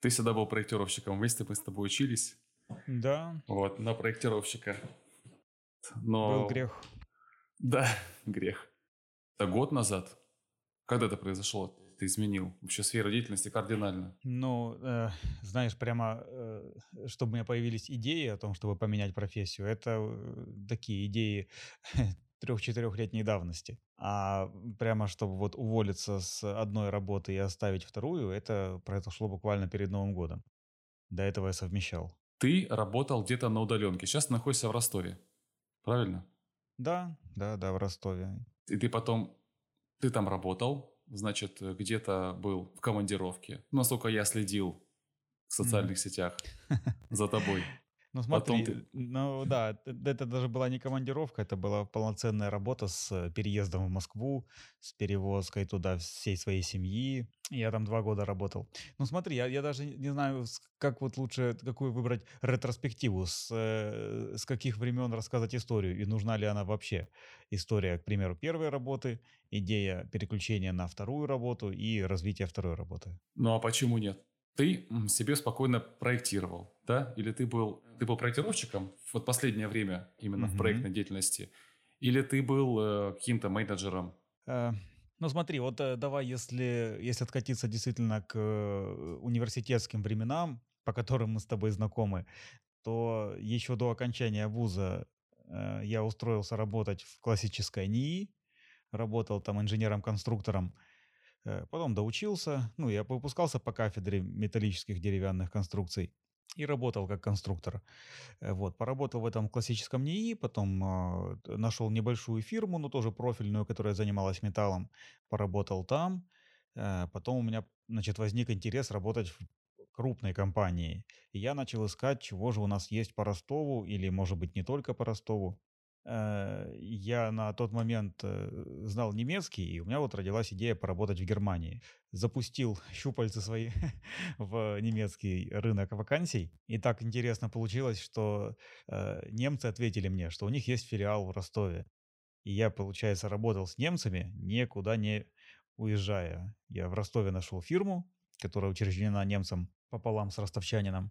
Ты всегда был проектировщиком. Вместе мы с тобой учились. Да. Вот, на проектировщика. Но... Был грех. Да, грех. Это год назад. Когда это произошло? Ты изменил вообще сферу деятельности кардинально? Ну, э, знаешь, прямо, э, чтобы у меня появились идеи о том, чтобы поменять профессию, это э, такие идеи трех-четырехлетней давности. А прямо чтобы вот уволиться с одной работы и оставить вторую, это произошло буквально перед Новым годом. До этого я совмещал. Ты работал где-то на удаленке, сейчас находишься в Ростове, правильно? Да, да, да, в Ростове. И ты потом, ты там работал, значит, где-то был в командировке. Насколько я следил в социальных mm. сетях за тобой. Ну смотри, ты... ну да, это даже была не командировка, это была полноценная работа с э, переездом в Москву, с перевозкой туда всей своей семьи. Я там два года работал. Ну смотри, я, я даже не знаю, как вот лучше, какую выбрать ретроспективу, с, э, с каких времен рассказать историю, и нужна ли она вообще. История, к примеру, первой работы, идея переключения на вторую работу и развитие второй работы. Ну а почему нет? Ты себе спокойно проектировал, да? Или ты был, ты был проектировщиком в последнее время именно mm-hmm. в проектной деятельности? Или ты был э, каким-то менеджером? Э, ну смотри, вот э, давай, если, если откатиться действительно к э, университетским временам, по которым мы с тобой знакомы, то еще до окончания вуза э, я устроился работать в классической НИИ, работал там инженером-конструктором, потом доучился, ну, я выпускался по кафедре металлических деревянных конструкций и работал как конструктор. Э, вот, поработал в этом классическом НИИ, потом э, нашел небольшую фирму, но тоже профильную, которая занималась металлом, поработал там. Э, потом у меня, значит, возник интерес работать в крупной компании. И я начал искать, чего же у нас есть по Ростову, или, может быть, не только по Ростову. Э, я на тот момент э, знал немецкий, и у меня вот родилась идея поработать в Германии. Запустил щупальцы свои в немецкий рынок вакансий, и так интересно получилось, что э, немцы ответили мне, что у них есть филиал в Ростове. И я, получается, работал с немцами, никуда не уезжая. Я в Ростове нашел фирму, которая учреждена немцем пополам с ростовчанином.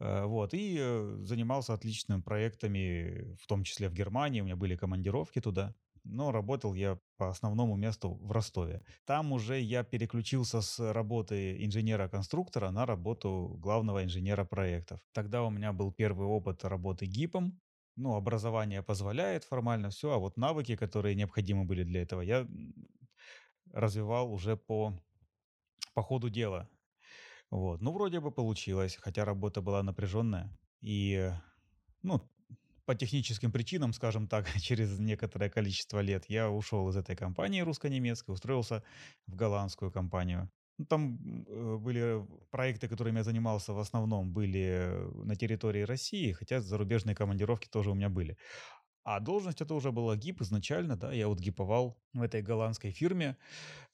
Э, вот, и э, занимался отличными проектами, в том числе в Германии, у меня были командировки туда. Но работал я по основному месту в Ростове. Там уже я переключился с работы инженера-конструктора на работу главного инженера проектов. Тогда у меня был первый опыт работы ГИПом. Ну, образование позволяет формально все, а вот навыки, которые необходимы были для этого, я развивал уже по, по ходу дела. Вот. Ну, вроде бы получилось, хотя работа была напряженная. И, ну, по техническим причинам, скажем так, через некоторое количество лет я ушел из этой компании русско-немецкой, устроился в голландскую компанию. Ну, там э, были проекты, которыми я занимался в основном, были на территории России, хотя зарубежные командировки тоже у меня были. А должность это уже была ГИП изначально, да, я вот гиповал в этой голландской фирме,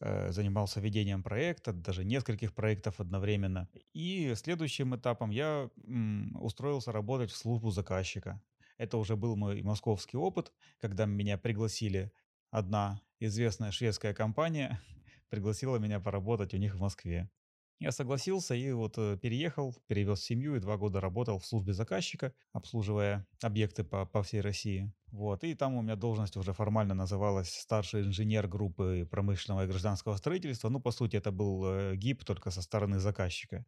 э, занимался ведением проекта, даже нескольких проектов одновременно. И следующим этапом я м, устроился работать в службу заказчика. Это уже был мой московский опыт, когда меня пригласили, одна известная шведская компания пригласила меня поработать у них в Москве. Я согласился и вот э, переехал, перевез семью и два года работал в службе заказчика, обслуживая объекты по, по всей России. Вот, и там у меня должность уже формально называлась старший инженер группы промышленного и гражданского строительства. Ну, по сути, это был э, ГИП только со стороны заказчика.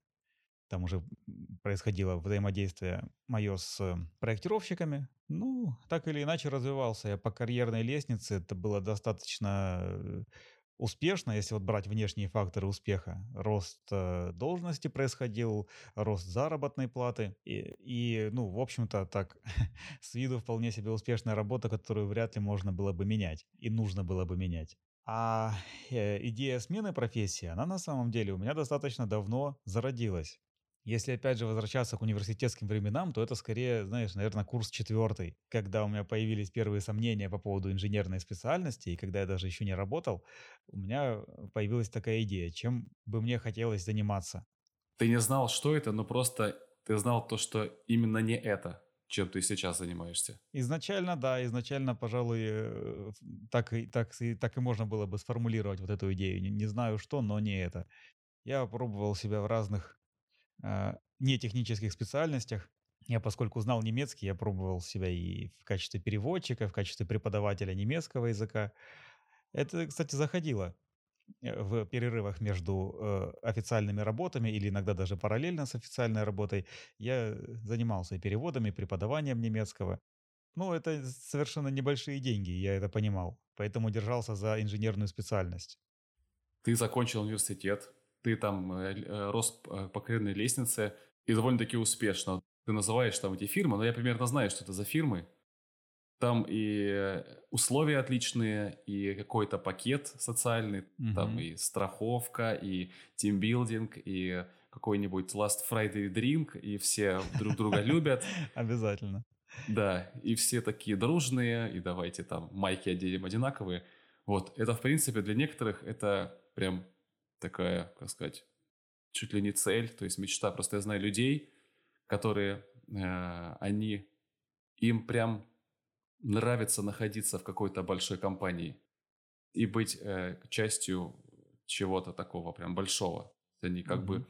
Там уже происходило взаимодействие мое с э, проектировщиками. Ну, так или иначе развивался я по карьерной лестнице. Это было достаточно успешно, если вот брать внешние факторы успеха, рост э, должности происходил, рост заработной платы и, и ну, в общем-то, так, с виду вполне себе успешная работа, которую вряд ли можно было бы менять и нужно было бы менять. А э, идея смены профессии, она на самом деле у меня достаточно давно зародилась. Если опять же возвращаться к университетским временам, то это скорее, знаешь, наверное, курс четвертый, когда у меня появились первые сомнения по поводу инженерной специальности, и когда я даже еще не работал, у меня появилась такая идея, чем бы мне хотелось заниматься. Ты не знал, что это, но просто ты знал то, что именно не это, чем ты сейчас занимаешься. Изначально, да, изначально, пожалуй, э, так и, так, и, так и можно было бы сформулировать вот эту идею. Не, не знаю что, но не это. Я пробовал себя в разных нетехнических специальностях. Я, поскольку знал немецкий, я пробовал себя и в качестве переводчика, в качестве преподавателя немецкого языка. Это, кстати, заходило э, в перерывах между э, официальными работами или иногда даже параллельно с официальной работой. Я занимался и переводами, и преподаванием немецкого. Ну, это совершенно небольшие деньги, я это понимал. Поэтому держался за инженерную специальность. Ты закончил университет, ты там э, э, рос по карьерной лестнице и довольно-таки успешно. Ты называешь там эти фирмы, но я примерно знаю, что это за фирмы. Там и условия отличные, и какой-то пакет социальный, угу. там и страховка, и тимбилдинг, и какой-нибудь Last Friday Drink, и все друг друга любят. Обязательно. Да, и все такие дружные, и давайте там майки оденем одинаковые. Вот, это, в принципе, для некоторых это прям такая, как сказать, чуть ли не цель, то есть мечта. Просто я знаю людей, которые, э, они, им прям нравится находиться в какой-то большой компании и быть э, частью чего-то такого прям большого. Они как mm-hmm. бы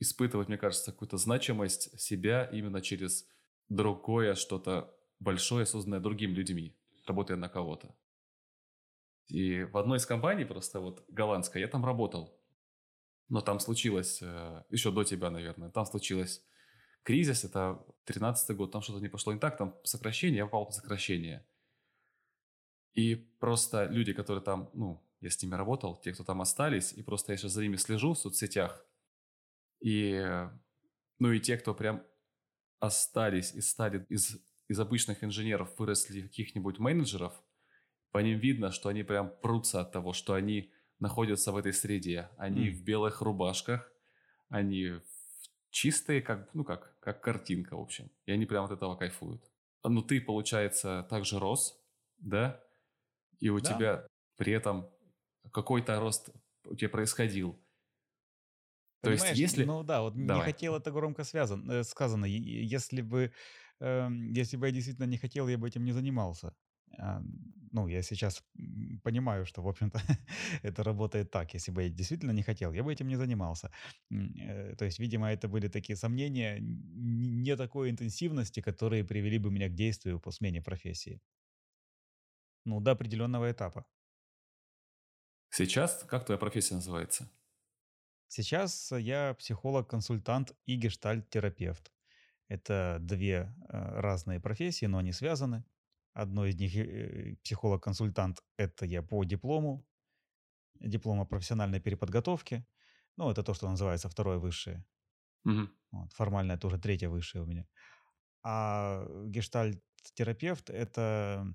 испытывают, мне кажется, какую-то значимость себя именно через другое что-то большое, созданное другими людьми, работая на кого-то. И в одной из компаний, просто вот голландской, я там работал. Но там случилось, э, еще до тебя, наверное, там случилось кризис, это 13 год, там что-то не пошло не так, там сокращение, я попал по сокращение. И просто люди, которые там, ну, я с ними работал, те, кто там остались, и просто я сейчас за ними слежу в соцсетях, и, ну, и те, кто прям остались и стали из, из обычных инженеров, выросли каких-нибудь менеджеров, по ним видно, что они прям прутся от того, что они находятся в этой среде. Они mm. в белых рубашках, они чистые, как, ну как, как картинка, в общем. И они прям от этого кайфуют. Ну, ты, получается, также рос, да? И у да. тебя при этом какой-то рост у тебя происходил. То Понимаешь, есть, если... Ну да, вот Давай. не хотел, это громко связан, э, сказано. Если бы, э, если бы я действительно не хотел, я бы этим не занимался. А, ну, я сейчас понимаю, что, в общем-то, это работает так. Если бы я действительно не хотел, я бы этим не занимался. Э, то есть, видимо, это были такие сомнения не такой интенсивности, которые привели бы меня к действию по смене профессии. Ну, до определенного этапа. Сейчас как твоя профессия называется? Сейчас я психолог-консультант и гештальт-терапевт. Это две э, разные профессии, но они связаны. Одно из них э, психолог-консультант, это я по диплому, диплома профессиональной переподготовки. Ну, это то, что называется второе высшее. Угу. Вот, формально это уже третье высшее у меня. А гештальт-терапевт это,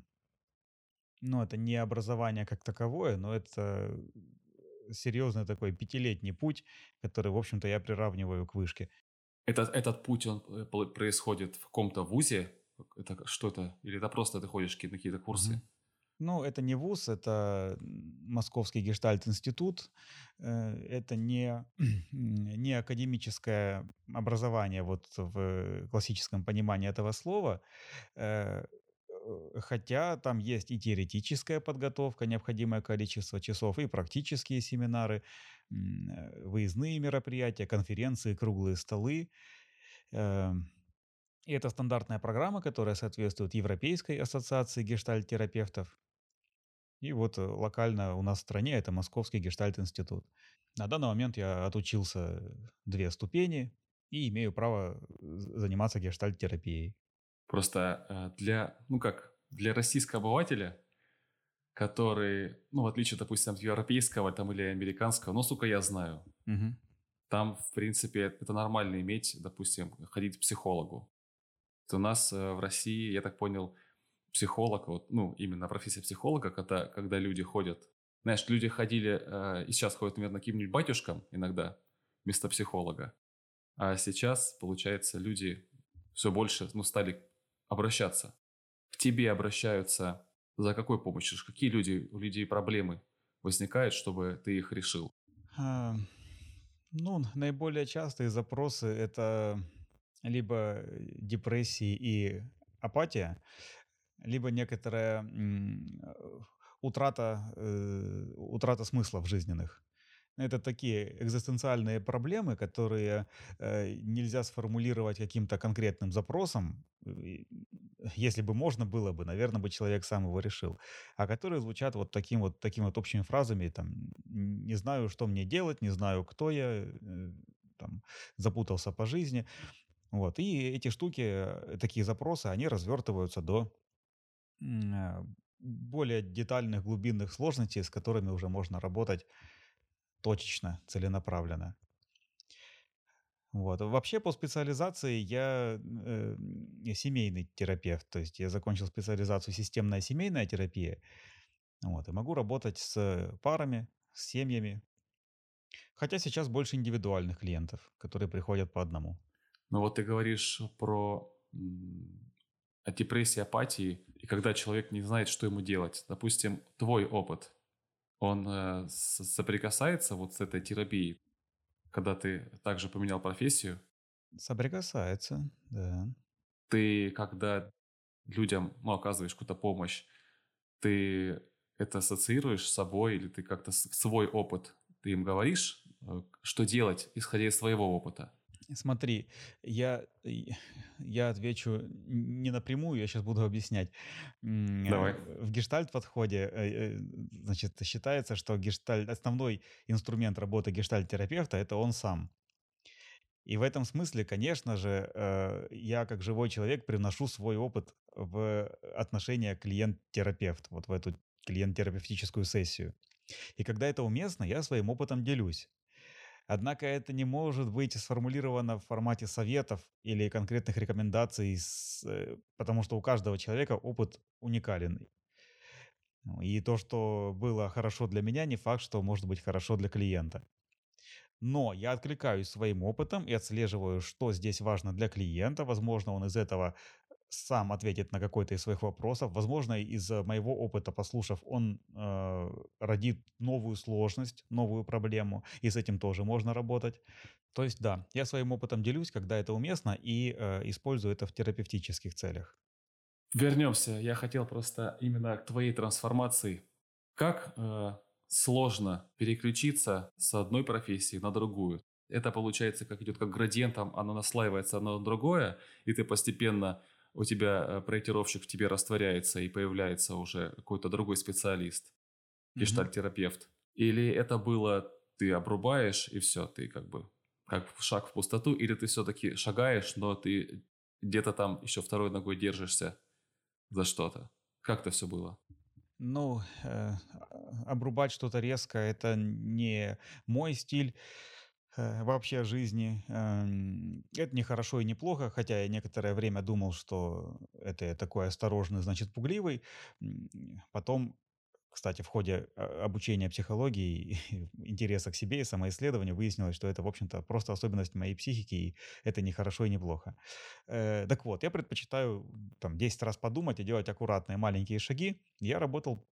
ну, это не образование как таковое, но это серьезный такой пятилетний путь, который, в общем-то, я приравниваю к вышке. Это, этот путь, он э, происходит в каком-то вузе, это что это? Или это просто ты ходишь на какие-то курсы? Mm-hmm. Ну, это не вуз, это Московский гештальт-институт. Э, это не, не академическое образование вот в классическом понимании этого слова. Э, хотя там есть и теоретическая подготовка, необходимое количество часов, и практические семинары, э, выездные мероприятия, конференции, круглые столы. И это стандартная программа, которая соответствует Европейской ассоциации гештальт-терапевтов. И вот э, локально у нас в стране это Московский гештальт-институт. На данный момент я отучился две ступени и имею право заниматься гештальт-терапией. Просто э, для, ну как, для российского обывателя, который, ну, в отличие, допустим, от европейского там или американского, ну, сука, я знаю. Угу. Там, в принципе, это нормально иметь, допустим, ходить к психологу у нас э, в России, я так понял, психолог, вот, ну, именно профессия психолога, когда, когда люди ходят, знаешь, люди ходили, э, и сейчас ходят, наверное, каким-нибудь батюшкам иногда вместо психолога, а сейчас, получается, люди все больше, ну, стали обращаться. К тебе обращаются за какой помощью? Какие люди, у людей проблемы возникают, чтобы ты их решил? Ну, наиболее частые запросы – это либо э, депрессии и апатия, либо некоторая утрата, э, утрата смысла в жизненных. Это такие экзистенциальные проблемы, которые э, нельзя сформулировать каким-то конкретным запросом. Если бы можно было бы, наверное, бы человек сам его решил. А которые звучат вот таким вот, такими вот общими фразами, там, не знаю, что мне делать, не знаю, кто я, э, там, запутался по жизни. Вот. И эти штуки, э, такие запросы, они развертываются до э, более детальных глубинных сложностей, с которыми уже можно работать точечно, целенаправленно. Вот. Вообще по специализации я э, семейный терапевт, то есть я закончил специализацию системная семейная терапия, вот, и могу работать с парами, с семьями, хотя сейчас больше индивидуальных клиентов, которые приходят по одному. Но вот ты говоришь про о депрессии, апатии, и когда человек не знает, что ему делать. Допустим, твой опыт, он э, соприкасается вот с этой терапией, когда ты также поменял профессию, Соприкасается, да. ты когда людям ну, оказываешь какую-то помощь, ты это ассоциируешь с собой или ты как-то свой опыт, ты им говоришь, э, что делать, исходя из своего опыта. Смотри, я, я отвечу не напрямую, я сейчас буду объяснять. М, Давай. э, В гештальт-подходе э, э, значит, считается, что гештальт, основной инструмент работы гештальт-терапевта– это он сам. И в этом смысле, конечно же, э, я как живой человек привношу свой опыт в отношения клиент-терапевт, вот в эту клиент-терапевтическую сессию. И когда это уместно, я своим опытом делюсь. Однако это не может быть сформулировано в формате советов или конкретных рекомендаций, э, потому что у каждого человека опыт уникален. Ну, И то, что было хорошо для меня, не факт, что может быть хорошо для клиента. Но я откликаюсь своим опытом и отслеживаю, что здесь важно для клиента. Возможно, он из этого сам ответит на какой-то из своих вопросов. Возможно, из моего опыта, послушав, он э, родит новую сложность, новую проблему, и с этим тоже можно работать. То есть, да, я своим опытом делюсь, когда это уместно, и э, использую это в терапевтических целях. Вернемся. Я хотел просто именно к твоей трансформации. Как э, сложно переключиться с одной профессии на другую? Это получается, как идет как градиентом, оно наслаивается одно на другое, и ты постепенно, у тебя э, проектировщик в тебе растворяется, и появляется уже какой-то другой специалист, Мгм. гештальт-терапевт. Или это было, ты обрубаешь, и все, ты как бы как шаг в пустоту, или ты все-таки шагаешь, но ты где-то там еще второй ногой держишься за что-то. Как это все было? Ну, э, обрубать что-то резко– это не мой стиль вообще жизни. Эм, Это не хорошо и не плохо, хотя я некоторое время думал, что это я такой осторожный, значит, пугливый. Потом, кстати, в ходе а, обучения психологии интереса к себе и самоисследования выяснилось, что это, в общем-то, просто особенность моей психики, и это не хорошо и не плохо. Э, Так вот, я предпочитаю там 10 раз подумать и делать аккуратные маленькие шаги. Я работал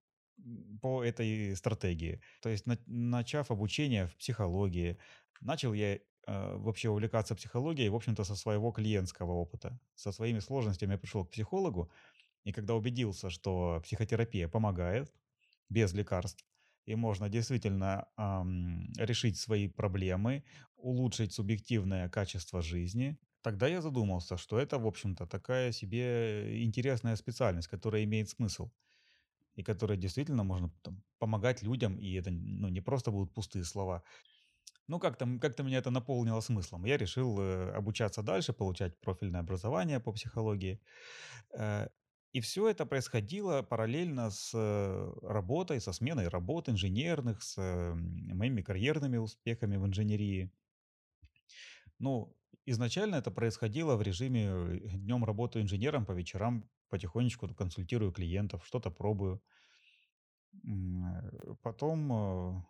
по этой стратегии. То есть, на- начав обучение в психологии, начал я э, вообще увлекаться психологией, в общем-то, со своего клиентского опыта. Со своими сложностями я пришел к психологу, и когда убедился, что психотерапия помогает без лекарств, и можно действительно ам, решить свои проблемы, улучшить субъективное качество жизни, тогда я задумался, что это, в общем-то, такая себе интересная специальность, которая имеет смысл и которой действительно можно там, помогать людям, и это ну, не просто будут пустые слова. Ну, как-то, м- как-то меня это наполнило смыслом. Я решил э, обучаться дальше, получать профильное образование по психологии. Э, и все это происходило параллельно с э, работой, со сменой работ инженерных, с э, моими карьерными успехами в инженерии. Ну, изначально это происходило в режиме днем работаю инженером, по вечерам потихонечку консультирую клиентов, что-то пробую. Э, Потом э,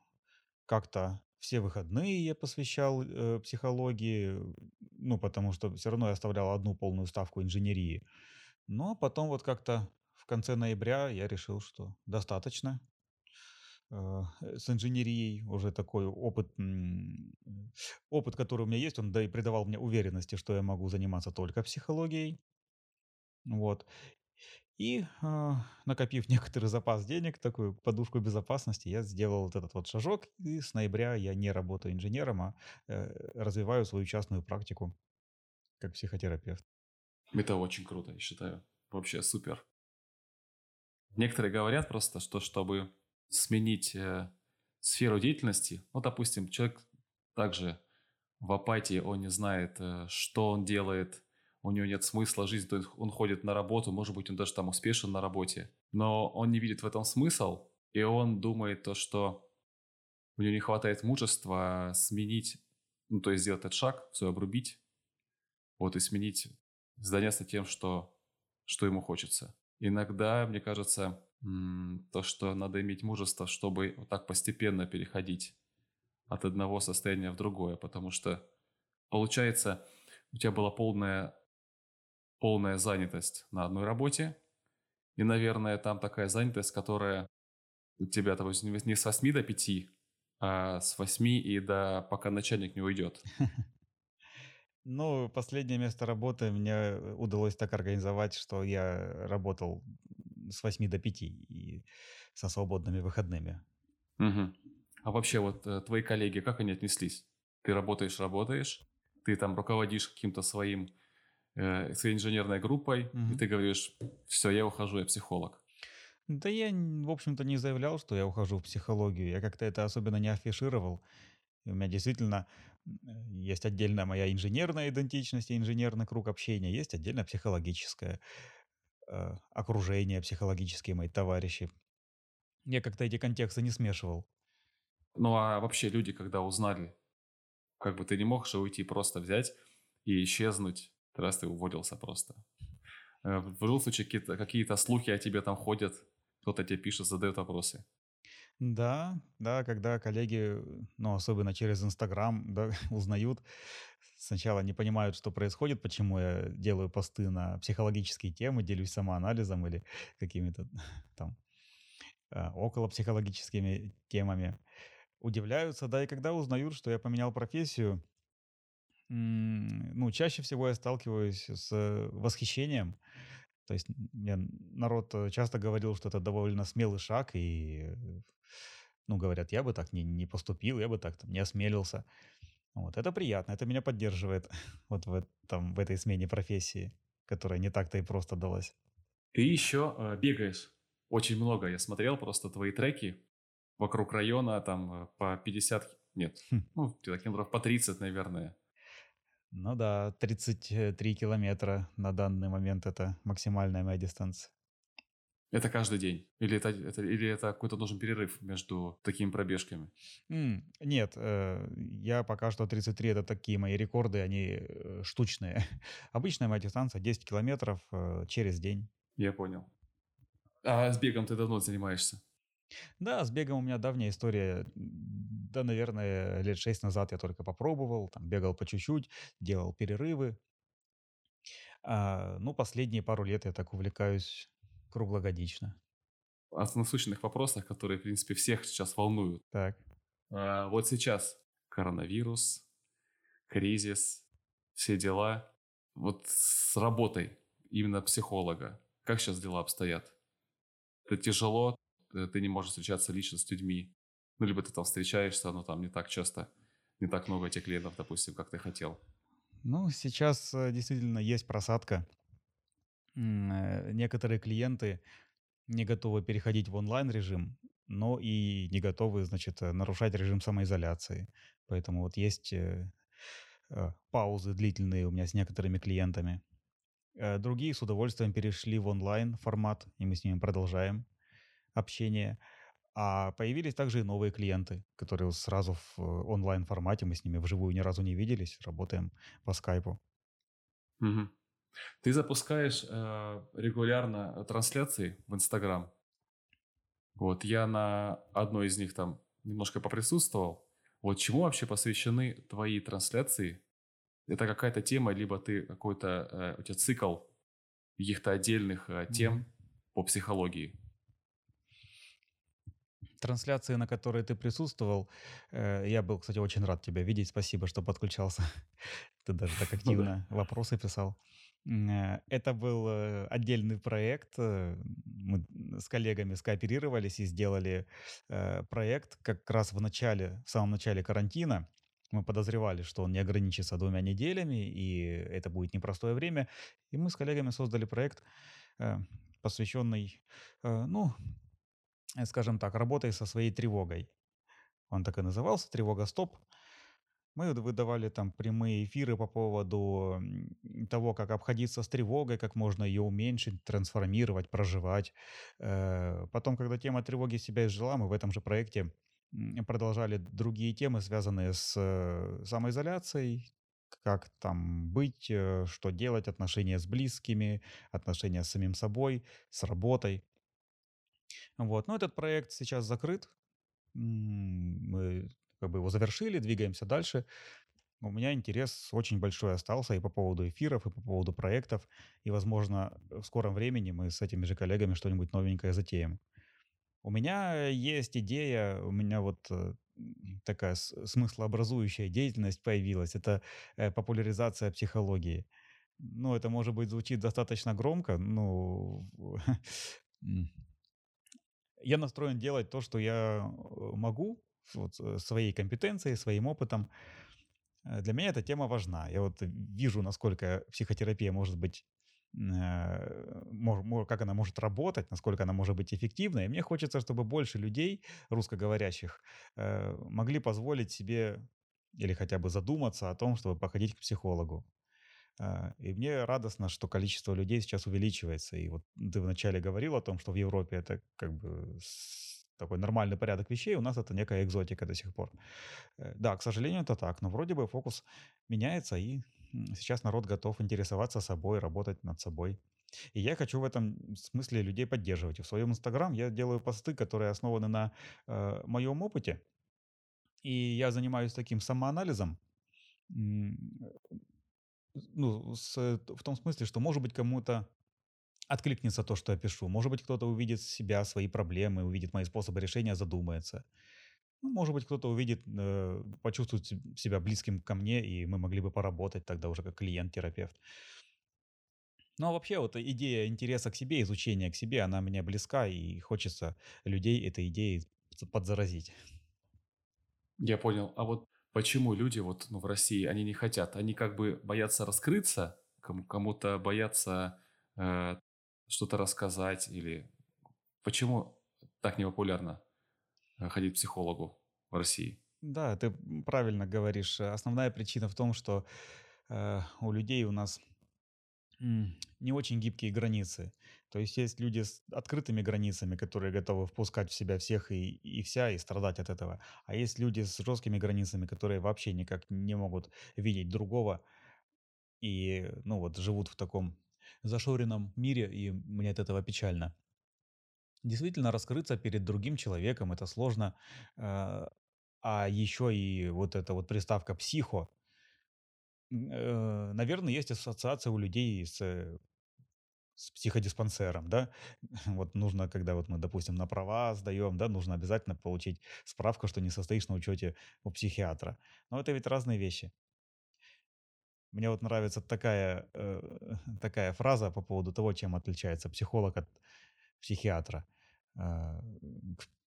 как-то все выходные я посвящал э, психологии, ну, потому что все равно я оставлял одну полную ставку инженерии. Но потом вот как-то в конце ноября я решил, что достаточно э, с инженерией, уже такой опыт, м, опыт, который у меня есть, он да и придавал мне уверенности, что я могу заниматься только психологией. Вот. И, а, накопив некоторый запас денег, такую подушку безопасности, я сделал вот этот вот шажок, и с ноября я не работаю инженером, а э, развиваю свою частную практику как психотерапевт. Это очень круто, я считаю. Вообще супер. Некоторые говорят просто, что чтобы сменить э, сферу деятельности, ну, допустим, человек также в апатии, он не знает, э, что он делает, у него нет смысла жизни, то он ходит на работу, может быть, он даже там успешен на работе, но он не видит в этом смысл, и он думает то, что у него не хватает мужества сменить, ну, то есть сделать этот шаг, все обрубить, вот, и сменить, заняться тем, что, что ему хочется. Иногда, мне кажется, то, что надо иметь мужество, чтобы вот так постепенно переходить от одного состояния в другое, потому что получается, у тебя была полная полная занятость на одной работе. И, наверное, там такая занятость, которая у тебя, допустим, не с 8 до 5, а с 8 и до пока начальник не уйдет. Ну, последнее место работы мне удалось так организовать, что я работал с 8 до 5 и со свободными выходными. Угу. А вообще, вот э, твои коллеги, как они отнеслись? Ты работаешь, работаешь, ты там руководишь каким-то своим э, своей инженерной группой, угу. и ты говоришь, все, я ухожу, я психолог. Да я, в общем-то, не заявлял, что я ухожу в психологию. Я как-то это особенно не афишировал. И у меня действительно есть отдельная моя инженерная идентичность и инженерный круг общения, есть отдельно психологическое э, окружение, психологические мои товарищи. Я как-то эти контексты не смешивал. Ну а вообще люди, когда узнали, как бы ты не мог же уйти просто взять и исчезнуть раз ты уволился просто. Э, в любом случае какие-то, какие-то слухи о тебе там ходят, кто-то тебе пишет, задает вопросы. Да, да, когда коллеги, ну, особенно через Инстаграм, да, узнают, сначала не понимают, что происходит, почему я делаю посты на психологические темы, делюсь самоанализом или какими-то там э, около психологическими темами. Удивляются, да, и когда узнают, что я поменял профессию, ну, чаще всего я сталкиваюсь с восхищением. То есть мне народ э, часто говорил, что это довольно смелый шаг, и, ну, говорят, я бы так не, не поступил, я бы так там, не осмелился. Вот, это приятно, это меня поддерживает вот в, этом, в этой смене профессии, которая не так-то и просто далась. Ты еще э, бегаешь очень много. Я смотрел просто твои треки вокруг района, там э, по 50, нет, хм. ну, километров по 30, наверное. Ну да, 33 километра на данный момент это максимальная моя дистанция. Это каждый день? Или это, это, или это какой-то должен перерыв между такими пробежками? Mm, нет, э, я пока что 33 это такие мои рекорды, они э, штучные. Обычная моя дистанция 10 километров э, через день. Я понял. А с бегом ты давно занимаешься? Да, с бегом у меня давняя история. Да, наверное, лет шесть назад я только попробовал, там, бегал по чуть-чуть, делал перерывы. А, ну, последние пару лет я так увлекаюсь круглогодично. О насущных вопросах, которые, в принципе, всех сейчас волнуют. Так. А, вот сейчас коронавирус, кризис, все дела. Вот с работой именно психолога. Как сейчас дела обстоят? Это тяжело, ты не можешь встречаться лично с людьми. Ну, либо ты там встречаешься, но там не так часто, не так много этих клиентов, допустим, как ты хотел. Ну, сейчас э, действительно есть просадка. Э, некоторые клиенты не готовы переходить в онлайн-режим, но и не готовы, значит, нарушать режим самоизоляции. Поэтому вот есть паузы длительные у меня с некоторыми клиентами. Другие с удовольствием перешли в онлайн формат, и мы с ними продолжаем общение. А появились также и новые клиенты, которые сразу в э, онлайн-формате, мы с ними вживую ни разу не виделись, работаем по скайпу. Угу. Ты запускаешь э, регулярно трансляции в Инстаграм. Вот я на одной из них там немножко поприсутствовал. Вот чему вообще посвящены твои трансляции? Это какая-то тема, либо ты какой-то э, у тебя цикл каких-то отдельных э, тем mm-hmm. по психологии? Трансляции, на которой ты присутствовал, э, я был, кстати, очень рад тебя видеть. Спасибо, что подключался. Ты даже так Ну да. активно вопросы писал. Э, Это был э, отдельный проект. Мы с коллегами скооперировались и сделали проект как раз в начале, в самом начале карантина. Мы подозревали, что он не ограничится двумя неделями, и это будет непростое время. И мы с коллегами создали проект, посвященный, ну, скажем так, работой со своей тревогой. Он так и назывался «Тревога стоп». Мы выдавали там прямые эфиры по поводу того, как обходиться с тревогой, как можно ее уменьшить, трансформировать, проживать. Э, Потом, когда тема тревоги себя изжила, мы в этом же проекте продолжали другие темы, связанные с э, самоизоляцией, как там быть, э, что делать, отношения с близкими, отношения с самим собой, с работой. Вот. Но этот проект сейчас закрыт. Мы как бы его завершили, двигаемся дальше. У меня интерес очень большой остался и по поводу эфиров, и по поводу проектов. И, возможно, в скором времени мы с этими же коллегами что-нибудь новенькое затеем. У меня есть идея, у меня вот э, такая смыслообразующая деятельность появилась. Это э, популяризация психологии. Ну, это, может быть, звучит достаточно громко, м, я настроен делать то, что я э, могу, вот, э, своей компетенцией, своим опытом. Э, Для меня эта тема важна. Я вот вижу, насколько психотерапия может быть, как она может работать, насколько она может быть эффективной. И мне хочется, чтобы больше людей, русскоговорящих, могли позволить себе или хотя бы задуматься о том, чтобы походить к психологу. А, И мне радостно, что количество людей сейчас увеличивается. И вот ты вначале говорил о том, что в Европе это как бы такой нормальный порядок вещей, у нас это некая экзотика до сих пор. Э, Да, к сожалению, это так, но вроде бы фокус меняется, и сейчас народ готов интересоваться собой, работать над собой. И я хочу в этом смысле людей поддерживать. В своем инстаграм я делаю посты, которые основаны на э, моем опыте, и я занимаюсь таким самоанализом, ну, с, э, в том смысле, что, может быть, кому-то откликнется то, что я пишу. Может быть, кто-то увидит себя, свои проблемы, увидит мои способы решения, задумается. Ну, может быть, кто-то увидит, э, почувствует се- себя близким ко мне, и мы могли бы поработать тогда уже как клиент-терапевт. Ну, а вообще, вот идея интереса к себе, изучения к себе, она мне близка, и хочется людей этой идеей подзаразить. Я понял. А вот почему люди вот ну, в России, они не хотят? Они как бы боятся раскрыться, кому- кому-то боятся э, что-то рассказать или почему так непопулярно э, ходить к психологу в России? Да, ты правильно говоришь. Основная причина в том, что э, у людей у нас не очень гибкие границы. То есть есть люди с открытыми границами, которые готовы впускать в себя всех и, и вся, и страдать от этого. А есть люди с жесткими границами, которые вообще никак не могут видеть другого и, ну вот, живут в таком зашоренном мире, и мне от этого печально. Действительно, раскрыться перед другим человеком это сложно, э, а еще и вот эта вот приставка психо, наверное, есть ассоциация у людей с э, с психодиспансером, да. Вот нужно, когда вот мы, допустим, на права сдаем, да, нужно обязательно получить справку, что не состоишь на учете у психиатра. Но это ведь разные вещи. Мне вот нравится такая, э, такая фраза по поводу того, чем отличается психолог от психиатра.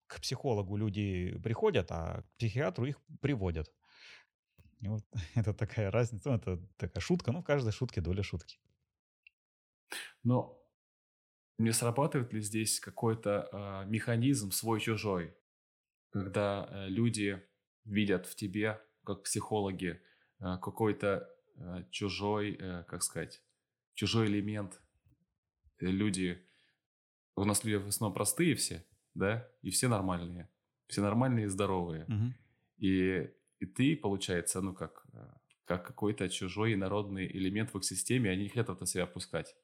К психологу люди приходят, а к психиатру их приводят. И вот это такая разница, ну, это такая шутка, ну, в каждой шутке доля шутки. Но не срабатывает ли здесь какой-то а, механизм свой-чужой, когда э, люди видят в тебе, как психологи, а, какой-то а, чужой, э, как сказать, чужой элемент. Э, Люди, у нас люди в основном простые все, да, и все нормальные, все нормальные и здоровые. Мгм. И, и ты, получается, ну как, э, как какой-то чужой инородный элемент в их системе, они не хотят это себя опускать.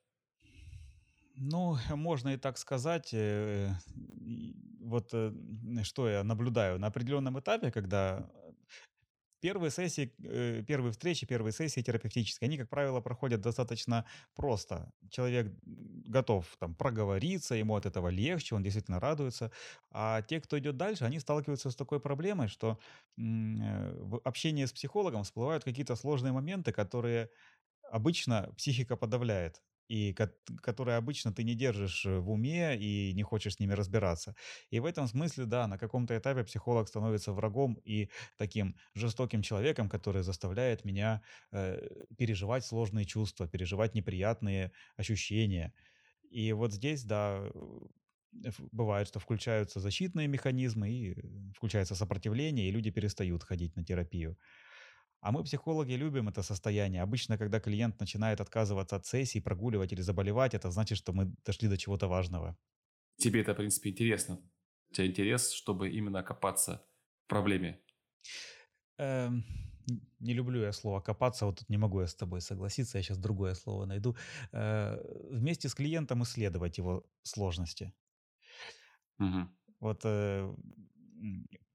Ну, можно и так сказать. Э, Вот э, что я наблюдаю на определенном этапе, когда первые сессии, э, первые встречи, первые сессии терапевтические, они, как правило, проходят достаточно просто. Человек готов там проговориться, ему от этого легче, он действительно радуется. А те, кто идет дальше, они сталкиваются с такой проблемой, что э, в общении с психологом всплывают какие-то сложные моменты, которые обычно психика подавляет и которые обычно ты не держишь э, в уме и не хочешь с ними разбираться. И в этом смысле, да, на каком-то этапе психолог становится врагом и таким жестоким человеком, который заставляет меня э, переживать сложные чувства, переживать неприятные ощущения. И вот здесь, да, э, бывает, что включаются защитные механизмы, и включается сопротивление, и люди перестают ходить на терапию. А мы, психологи, любим это состояние. Обычно, когда клиент начинает отказываться от сессии, прогуливать или заболевать, это значит, что мы дошли до чего-то важного. Тебе это, в принципе, интересно. У тебя интерес, чтобы именно копаться в проблеме. Эм, не люблю я слово копаться, вот тут не могу я с тобой согласиться, я сейчас другое слово найду. Э, вместе с клиентом исследовать его сложности. Угу. Вот э,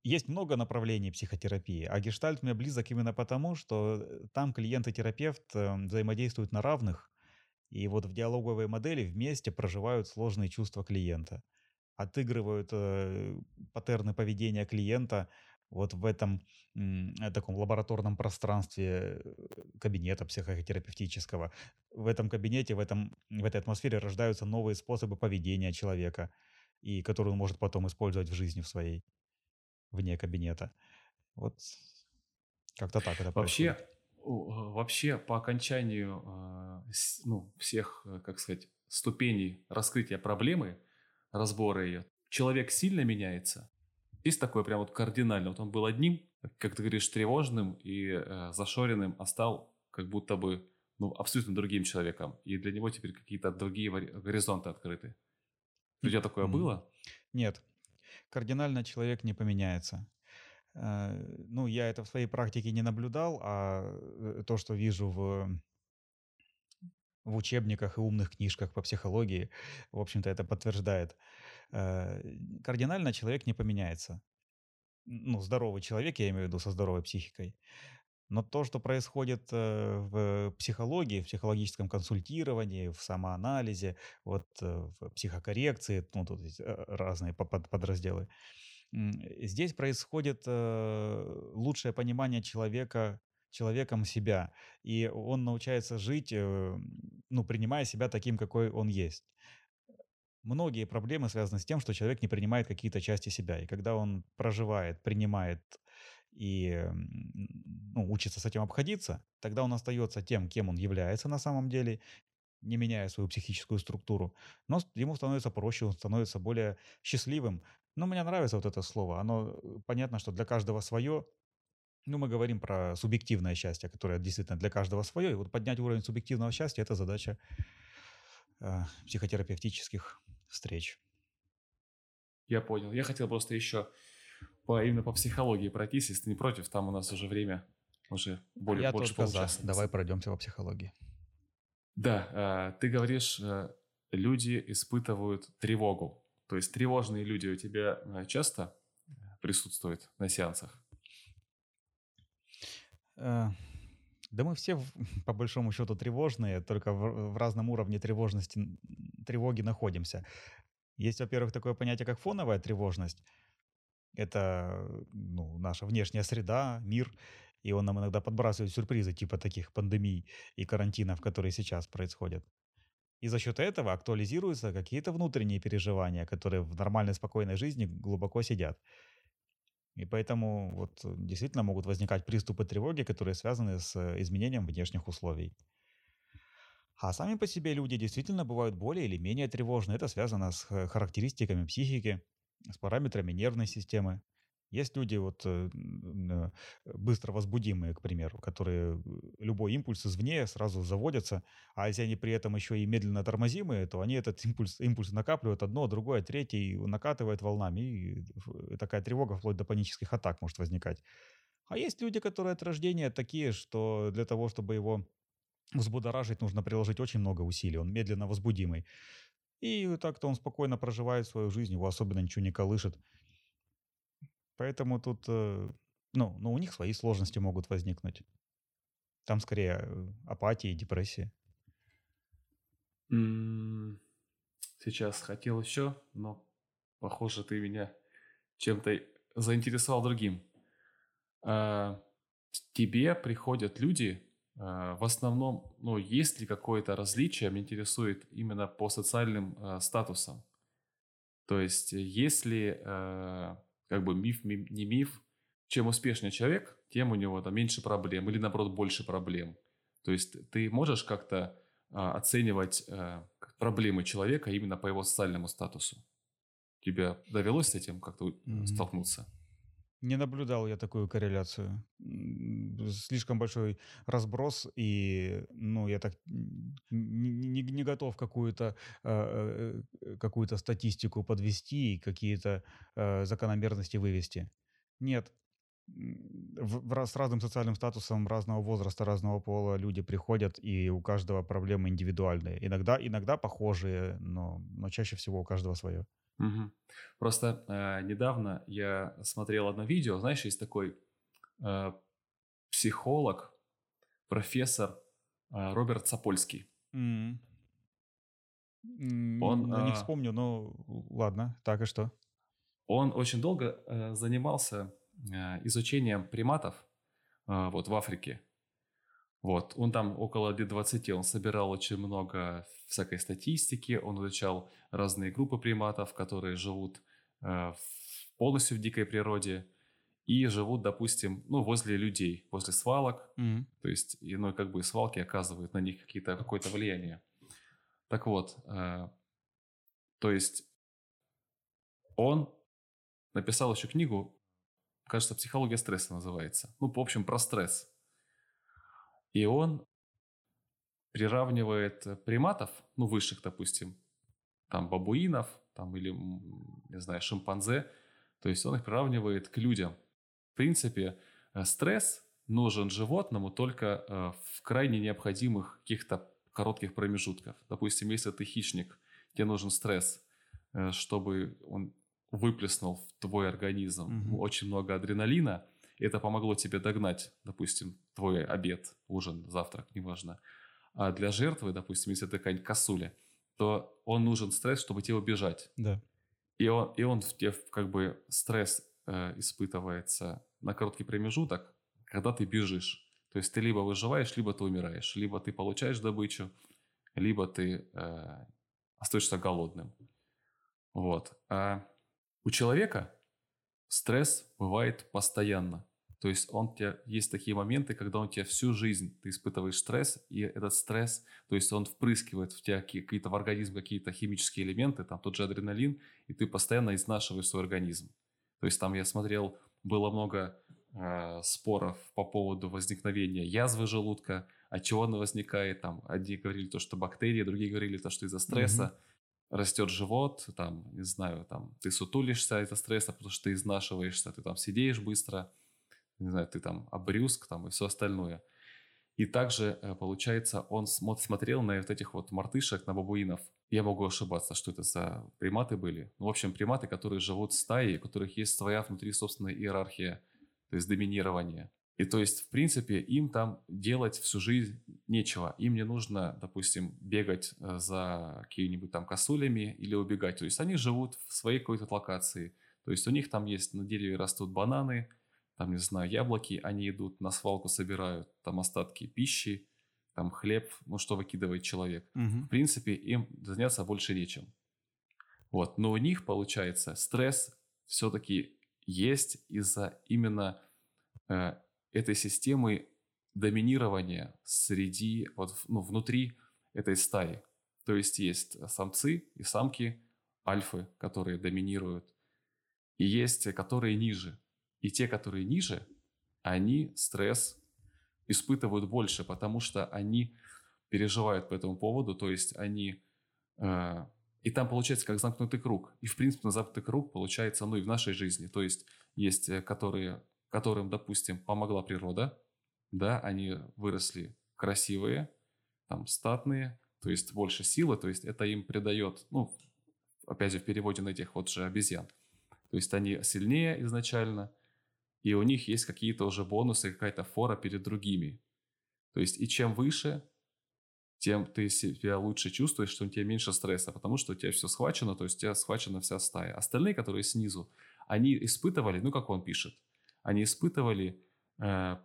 есть много направлений психотерапии, а гештальт мне близок именно потому, что э, там клиент и терапевт э, взаимодействуют на равных, и вот в диалоговой модели вместе проживают сложные чувства клиента, отыгрывают э, паттерны поведения клиента вот в этом э, таком лабораторном пространстве э, кабинета психотерапевтического. В этом кабинете, в, этом, в этой атмосфере рождаются новые способы поведения человека, и которые он может потом использовать в жизни в своей вне кабинета. Вот как-то так это Вообще, происходит. вообще по окончанию а, ну, всех, э, как сказать, ступеней раскрытия проблемы, разбора ее, человек сильно меняется. Есть такое прям вот кардинально. Вот он был одним, как ты говоришь, тревожным и э, зашоренным, а стал как будто бы ну, абсолютно другим человеком. И для него теперь какие-то другие горизонты открыты. У тебя такое было? Нет кардинально человек не поменяется. Э, ну, я это в своей практике не наблюдал, а э, то, что вижу в, в учебниках и умных книжках по психологии, в общем-то, это подтверждает. Э, кардинально человек не поменяется. Ну, здоровый человек, я имею в виду, со здоровой психикой. Но то, что происходит в психологии, в психологическом консультировании, в самоанализе, вот в психокоррекции, ну, тут есть разные подразделы, здесь происходит лучшее понимание человека человеком себя, и он научается жить, э, ну, принимая себя таким, какой он есть. Многие проблемы связаны с тем, что человек не принимает какие-то части себя, и когда он проживает, принимает и ну, учится с этим обходиться, тогда он остается тем, кем он является на самом деле, не меняя свою психическую структуру, но ему становится проще, он становится более счастливым. Но мне нравится вот это слово, оно э, понятно, что для каждого свое, ну, мы говорим про субъективное счастье, которое действительно для каждого свое, и вот поднять уровень субъективного счастья – это задача э, психотерапевтических встреч. Я понял. Я хотел просто еще по, именно по психологии пройтись, если ты не против, там у нас уже время уже более, Я больше за. Давай пройдемся по психологии. Да, э, ты говоришь, э, люди испытывают тревогу. То есть тревожные люди у тебя э, часто присутствуют на сеансах? Да мы все, по большому счету, тревожные, только в, в разном уровне тревожности, тревоги находимся. Есть, во-первых, такое понятие, как фоновая тревожность. Это ну, наша внешняя среда, мир, и он нам иногда подбрасывает сюрпризы типа таких пандемий и карантинов, которые сейчас происходят. И за счет этого актуализируются какие-то внутренние переживания, которые в нормальной спокойной жизни глубоко сидят. И поэтому вот действительно могут возникать приступы тревоги, которые связаны с изменением внешних условий. А сами по себе люди действительно бывают более или менее тревожны. Это связано с характеристиками психики, с параметрами нервной системы. Есть люди вот э, э, быстро возбудимые, к примеру, которые э, любой импульс извне сразу заводятся, а если они при этом еще и медленно тормозимые, то они этот импульс, импульс накапливают одно, другое, третье, и накатывает волнами, и такая тревога вплоть до панических атак может возникать. А есть люди, которые от рождения такие, что для того, чтобы его взбудоражить, нужно приложить очень много усилий, он медленно возбудимый. И так-то он спокойно проживает свою жизнь, его особенно ничего не колышет. Поэтому тут э, Ну, но у них свои сложности могут возникнуть. Там скорее э, апатия и депрессия. Сейчас хотел еще, но, похоже, ты меня чем-то заинтересовал другим. А, тебе приходят люди, в основном, ну, есть ли какое-то различие, меня интересует именно по социальным а, статусам. То есть, если, как бы, миф, не миф, чем успешнее человек, тем у него там меньше проблем или, наоборот, больше проблем. То есть, ты можешь как-то оценивать проблемы человека именно по его социальному статусу? Тебе довелось с этим как-то mm-hmm. столкнуться? Не наблюдал я такую корреляцию. Слишком большой разброс, и ну, я так не, не, не готов какую-то э, какую статистику подвести и какие-то э, закономерности вывести. Нет. В, в, с разным социальным статусом, разного возраста, разного пола люди приходят, и у каждого проблемы индивидуальные. Иногда, иногда похожие, но, но чаще всего у каждого свое. Угу. Просто э, недавно я смотрел одно видео, знаешь, есть такой э, психолог, профессор э, Роберт Сапольский. Mm. Он, ну, не э, вспомню, но ладно, так и что? Он очень долго э, занимался э, изучением приматов э, вот в Африке. Вот, он там около лет 20, он собирал очень много всякой статистики, он изучал разные группы приматов, которые живут э, полностью в дикой природе и живут, допустим, ну, возле людей, возле свалок. Mm-hmm. То есть, и, ну, как бы свалки оказывают на них какие-то, какое-то влияние. Так вот, э, то есть он написал еще книгу, кажется, «Психология стресса» называется. Ну, в общем, про стресс. И он приравнивает приматов, ну, высших, допустим, там, бабуинов, там, или, не знаю, шимпанзе, то есть он их приравнивает к людям. В принципе, э, стресс нужен животному только э, в крайне необходимых каких-то коротких промежутках. Допустим, если ты хищник, тебе нужен стресс, э, чтобы он выплеснул в твой организм угу. очень много адреналина, это помогло тебе догнать, допустим, твой обед, ужин, завтрак, неважно. А для жертвы, допустим, если это какая-нибудь косуля, то он нужен стресс, чтобы тебе убежать. Да. И он, и он в тебе как бы стресс э, испытывается на короткий промежуток, когда ты бежишь. То есть ты либо выживаешь, либо ты умираешь. Либо ты получаешь добычу, либо ты э, остаешься голодным. Вот. А у человека стресс бывает постоянно. То есть он тебя, есть такие моменты, когда он тебя всю жизнь, ты испытываешь стресс, и этот стресс, то есть он впрыскивает в тебя какие-то в организм какие-то химические элементы, там тот же адреналин, и ты постоянно изнашиваешь свой организм. То есть там я смотрел, было много э, споров по поводу возникновения язвы желудка, от чего она возникает, там одни говорили то, что бактерии, другие говорили то, что из-за стресса. Растет живот, там, не знаю, там, ты сутулишься из-за стресса, потому что ты изнашиваешься, ты там сидеешь быстро, не знаю, ты там обрюзг там и все остальное. И также, э, получается, он смотрел на вот этих вот мартышек, на бабуинов. Я могу ошибаться, что это за приматы были. Ну, в общем, приматы, которые живут в стае, у которых есть своя внутри собственная иерархия, то есть доминирование. И то есть, в принципе, им там делать всю жизнь нечего. Им не нужно, допустим, бегать э, за какими-нибудь там косулями или убегать. То есть они живут в своей какой-то локации. То есть у них там есть на дереве растут бананы, там, не знаю, яблоки, они идут на свалку, собирают там остатки пищи, там хлеб, ну что выкидывает человек. Угу. В принципе, им заняться больше нечем. Вот. Но у них, получается, стресс все-таки есть из-за именно э, этой системы доминирования среди, вот, ну, внутри этой стаи. То есть есть самцы и самки, альфы, которые доминируют, и есть, которые ниже. И те, которые ниже, они стресс испытывают больше, потому что они переживают по этому поводу, то есть они... Э, и там получается как замкнутый круг. И в принципе на замкнутый круг получается, ну и в нашей жизни. То есть есть, э, которые, которым, допустим, помогла природа, да, они выросли красивые, там статные, то есть больше силы, то есть это им придает, ну, опять же, в переводе на этих вот же обезьян. То есть они сильнее изначально, и у них есть какие-то уже бонусы, какая-то фора перед другими. То есть, и чем выше, тем ты себя лучше чувствуешь, что у тебя меньше стресса, потому что у тебя все схвачено, то есть у тебя схвачена вся стая. Остальные, которые снизу, они испытывали, ну, как он пишет, они испытывали э,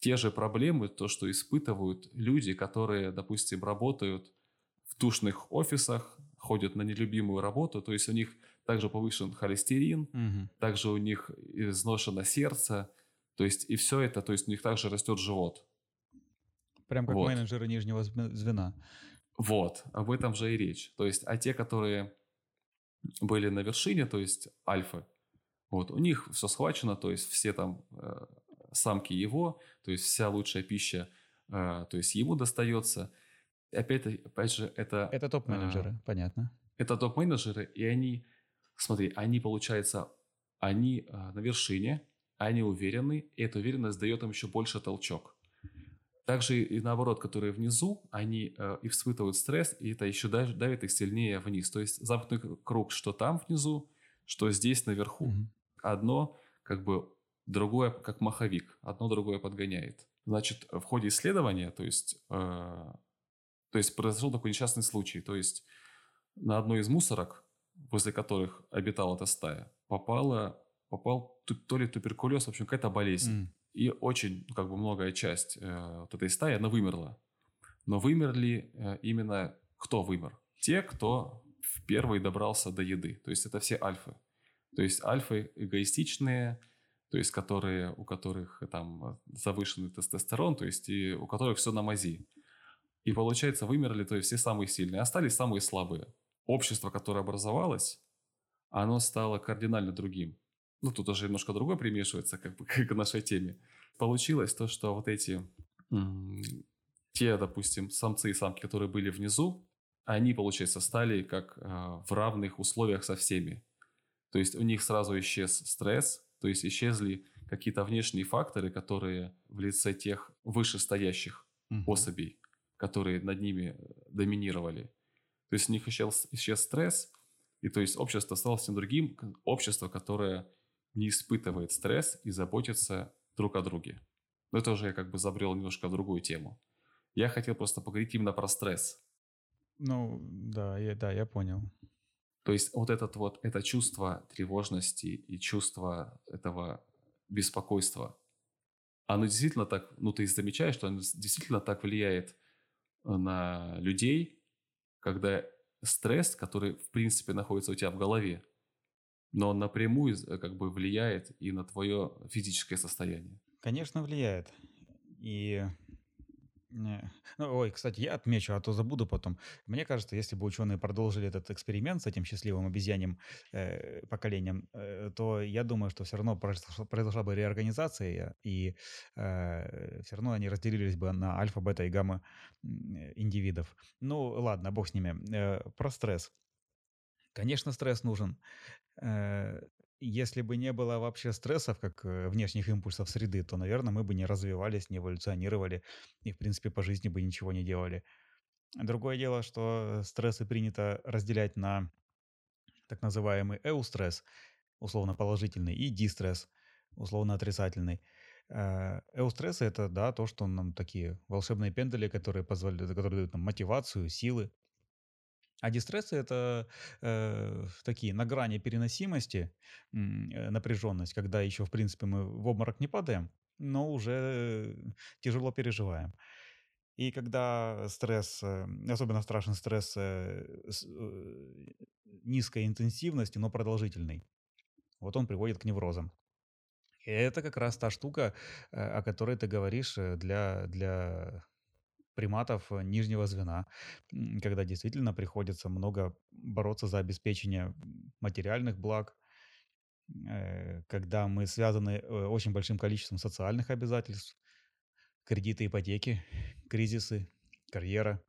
те же проблемы, то, что испытывают люди, которые, допустим, работают в тушных офисах, ходят на нелюбимую работу, то есть у них также повышен холестерин, Мгм. также у них изношено сердце, то есть и все это, то есть у них также растет живот. Прям как Вот. менеджеры нижнего зв- звена. Вот, об этом же и речь. То есть, а те, которые были на вершине, то есть альфы, вот, у них все схвачено, то есть все там э, самки его, то есть вся лучшая пища, э, то есть ему достается. Опять, опять же, это... Это э, топ-менеджеры, понятно. это топ-менеджеры, и они, смотри, они, получается, они а, на вершине, они уверены, и эта уверенность дает им еще больше толчок. Также и наоборот, которые внизу, они э, и испытывают стресс, и это еще дав- давит их сильнее вниз. То есть замкнутый круг, что там внизу, что здесь наверху. Мгм. Одно как бы другое, как маховик, одно другое подгоняет. Значит, в ходе исследования, то есть, э, то есть произошел такой несчастный случай. То есть на одной из мусорок, возле которых обитала эта стая, попала, попал то ли туберкулез, в общем, какая-то болезнь. М. И очень, как бы, многая часть э, вот этой стаи, она вымерла. Но вымерли э, именно кто вымер? Те, кто в первый добрался до еды. То есть это все альфы. То есть альфы эгоистичные, то есть которые, у которых там завышенный тестостерон, то есть и у которых все на мази. И получается, вымерли, то есть все самые сильные, остались самые слабые. Общество, которое образовалось, оно стало кардинально другим. Ну, тут уже немножко другое примешивается, как бы, к нашей теме. Получилось то, что вот эти, те, допустим, самцы и самки, которые были внизу, они, получается, стали как э, в равных условиях со всеми. То есть у них сразу исчез стресс, то есть исчезли какие-то внешние факторы, которые в лице тех вышестоящих Мгм. особей, которые над ними э, доминировали. То есть у них исчез, исчез стресс, и то есть общество стало совсем другим, общество, которое не испытывает стресс и заботится друг о друге. Но это уже я как бы забрел немножко в другую тему. Я хотел просто поговорить именно про стресс. Ну, да, я, да, я понял. То есть вот этот вот, это чувство тревожности и чувство этого беспокойства, оно действительно так, ну ты замечаешь, что оно действительно так влияет э, на людей, когда стресс, который в принципе находится у тебя в голове, но он напрямую э, как бы влияет и на твое физическое состояние. Конечно, влияет. И... не, Ну, ой, кстати, я отмечу, а то забуду потом. Мне кажется, если бы ученые продолжили этот эксперимент с этим счастливым обезьяньим э, поколением, э, то я думаю, что все равно произошла, произошла бы реорганизация, и все равно они разделились бы на альфа, бета и гамма э, индивидов. Ну, ладно, бог с ними. Э, про стресс. Конечно, стресс нужен. Э, Если бы не было вообще стрессов, как э, внешних импульсов среды, то, наверное, мы бы не развивались, не эволюционировали и, в принципе, по жизни бы ничего не делали. Другое дело, что стрессы принято разделять на так называемый эустресс, условно положительный, и дистресс, условно отрицательный. Э, Эустрессы – это, да, то, что нам такие волшебные пендали, которые, позволяют, которые дают нам мотивацию, силы. А дистрессы – это э, такие на грани переносимости э, напряженность, когда еще, в принципе, мы в обморок не падаем, но уже тяжело переживаем. И когда стресс, э, особенно страшен стресс э, э, низкой интенсивности, но продолжительный, вот он приводит к неврозам. И это как раз та штука, о которой ты говоришь для, для приматов э, нижнего звена, когда действительно приходится много бороться за обеспечение материальных благ, э, когда мы связаны э, очень большим количеством социальных обязательств, кредиты, ипотеки, кризисы, карьера,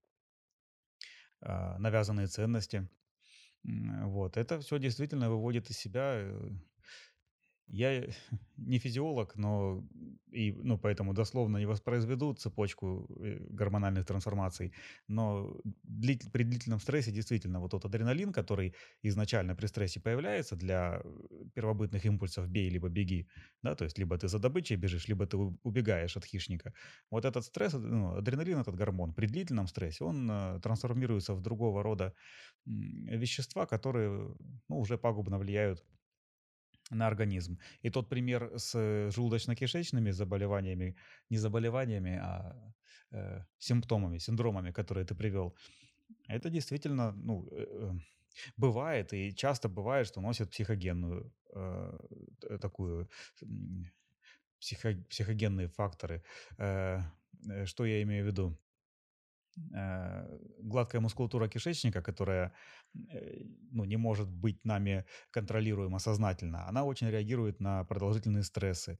а, навязанные ценности. Вот. Это все действительно выводит из себя, Я не физиолог, но и, ну, поэтому дословно не воспроизведу цепочку э, гормональных трансформаций, но длит- при длительном стрессе действительно вот тот адреналин, который изначально при стрессе появляется для э, первобытных импульсов «бей, либо беги», да, то есть либо ты за добычей бежишь, либо ты убегаешь от хищника. Вот этот стресс, ну, адреналин, этот гормон, при длительном стрессе, он э, трансформируется в другого рода вещества, которые ну, уже пагубно влияют на организм. И тот пример с желудочно-кишечными заболеваниями, не заболеваниями, а э, симптомами, синдромами, которые ты привел, это действительно, ну, э, э бывает и часто бывает, что носит психогенную э, такую психо, психогенные факторы. Э, э, что я имею в виду? Э, гладкая мускулатура кишечника, которая э, ну, не может быть нами контролируема сознательно, она очень реагирует на продолжительные стрессы.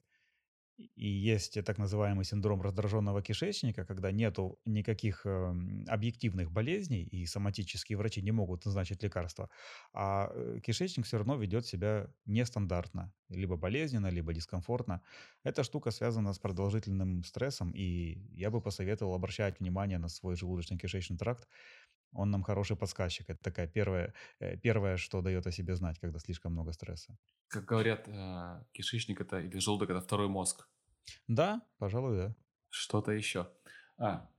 И есть так называемый синдром раздраженного кишечника, когда нету никаких э, объективных болезней, и соматические врачи не могут назначить лекарства, а э, кишечник все равно ведет себя нестандартно, либо болезненно, либо дискомфортно. Эта штука связана с продолжительным стрессом, и я бы посоветовал обращать внимание на свой желудочно-кишечный тракт. Он нам хороший подсказчик. Это такая первая, э, первое, что дает о себе знать, когда слишком много стресса. Как говорят, э, кишечник это или желудок это второй мозг. Да, пожалуй, да. Что-то еще. А,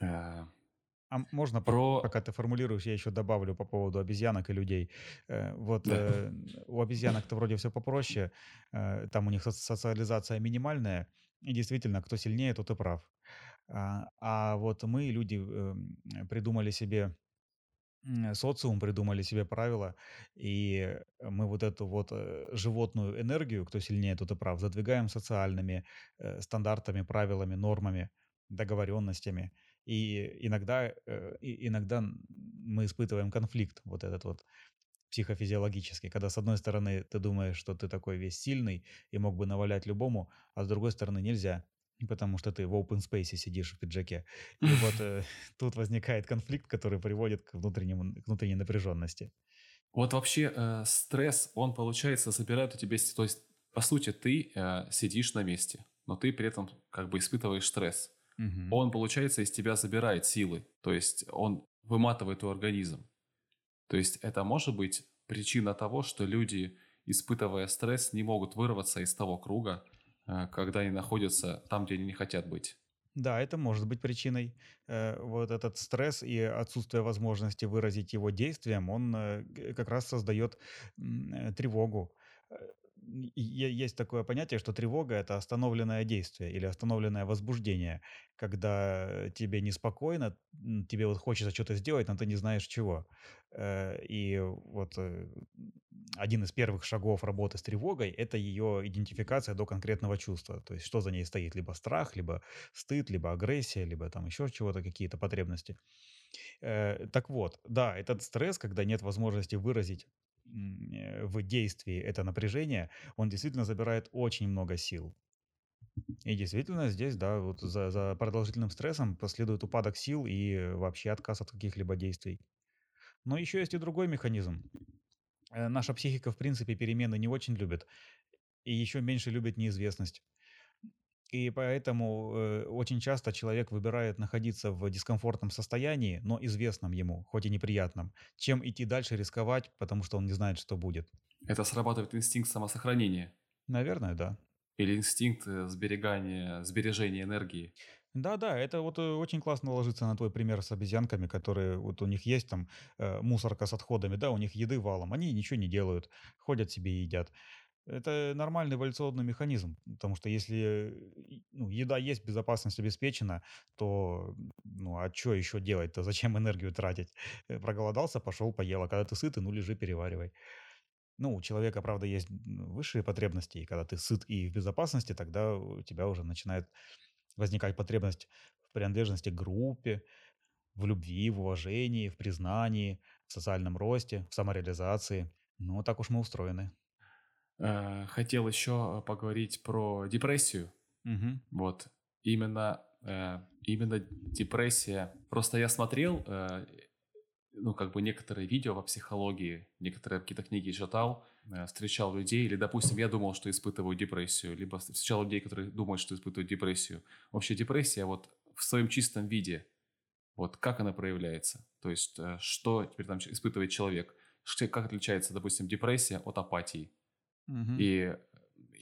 э, а можно, про... пока ты формулируешь, я еще добавлю по поводу обезьянок и людей. Э, вот да. у обезьянок-то вроде все попроще, там у них социализация минимальная, и действительно, кто сильнее, тот и прав. А, а вот мы, люди, э, придумали себе социум придумали себе правила, и мы вот эту вот э, животную энергию, кто сильнее, тот и прав, задвигаем социальными э, стандартами, правилами, нормами, договоренностями. И иногда, э, иногда мы испытываем конфликт вот этот вот психофизиологический, когда с одной стороны ты думаешь, что ты такой весь сильный и мог бы навалять любому, а с другой стороны нельзя потому что ты в open space сидишь в пиджаке. И вот э, тут возникает конфликт, который приводит к, внутреннему, к внутренней напряженности. Вот вообще э, стресс, он, получается, забирает у тебя... То есть, по сути, ты э, сидишь на месте, но ты при этом как бы испытываешь стресс. Угу. Он, получается, из тебя забирает силы. То есть он выматывает твой организм. То есть это может быть причина того, что люди, испытывая стресс, не могут вырваться из того круга, когда они находятся там, где они не хотят быть. Да, это может быть причиной. Э, вот этот стресс и отсутствие возможности выразить его действием, он э, как раз создает тревогу. Есть такое понятие, что тревога – это остановленное действие или остановленное возбуждение, когда тебе неспокойно, тебе вот хочется что-то сделать, но ты не знаешь чего. И вот один из первых шагов работы с тревогой – это ее идентификация до конкретного чувства. То есть, что за ней стоит, либо страх, либо стыд, либо агрессия, либо там еще чего-то, какие-то потребности. Э, так вот, да, этот стресс, когда нет возможности выразить э, в действии это напряжение, он действительно забирает очень много сил. И действительно здесь, да, вот за, за продолжительным стрессом последует упадок сил и вообще отказ от каких-либо действий. Но еще есть и другой механизм. Э, наша психика, в принципе, перемены не очень любит. И еще меньше любит неизвестность. И поэтому э, очень часто человек выбирает находиться в дискомфортном состоянии, но известном ему, хоть и неприятном, чем идти дальше рисковать, потому что он не знает, что будет. Это срабатывает инстинкт самосохранения. Наверное, да. Или инстинкт э, сберегания, сбережения энергии. Да-да, это вот э, очень классно ложится на твой пример с обезьянками, которые вот у них есть там э, мусорка с отходами, да, у них еды валом, они ничего не делают, ходят себе и едят. Это нормальный эволюционный механизм, потому что если ну, еда есть, безопасность обеспечена, то ну а что еще делать-то, зачем энергию тратить? Э, проголодался, пошел, поел, а когда ты сытый, ну лежи, переваривай. Ну, у человека, правда, есть высшие потребности, и когда ты сыт и в безопасности, тогда у тебя уже начинает возникает потребность в принадлежности к группе, в любви, в уважении, в признании, в социальном росте, в самореализации. Ну, так уж мы устроены. Э, хотел еще поговорить про депрессию. Угу. Вот. Именно, э, именно депрессия. Просто я смотрел, э, ну, как бы некоторые видео по психологии, некоторые какие-то книги читал, встречал людей, или, допустим, я думал, что испытываю депрессию, либо встречал людей, которые думают, что испытывают депрессию. Вообще депрессия вот в своем чистом виде, вот как она проявляется, то есть э, что теперь там испытывает человек, как отличается, допустим, депрессия от апатии, угу. и,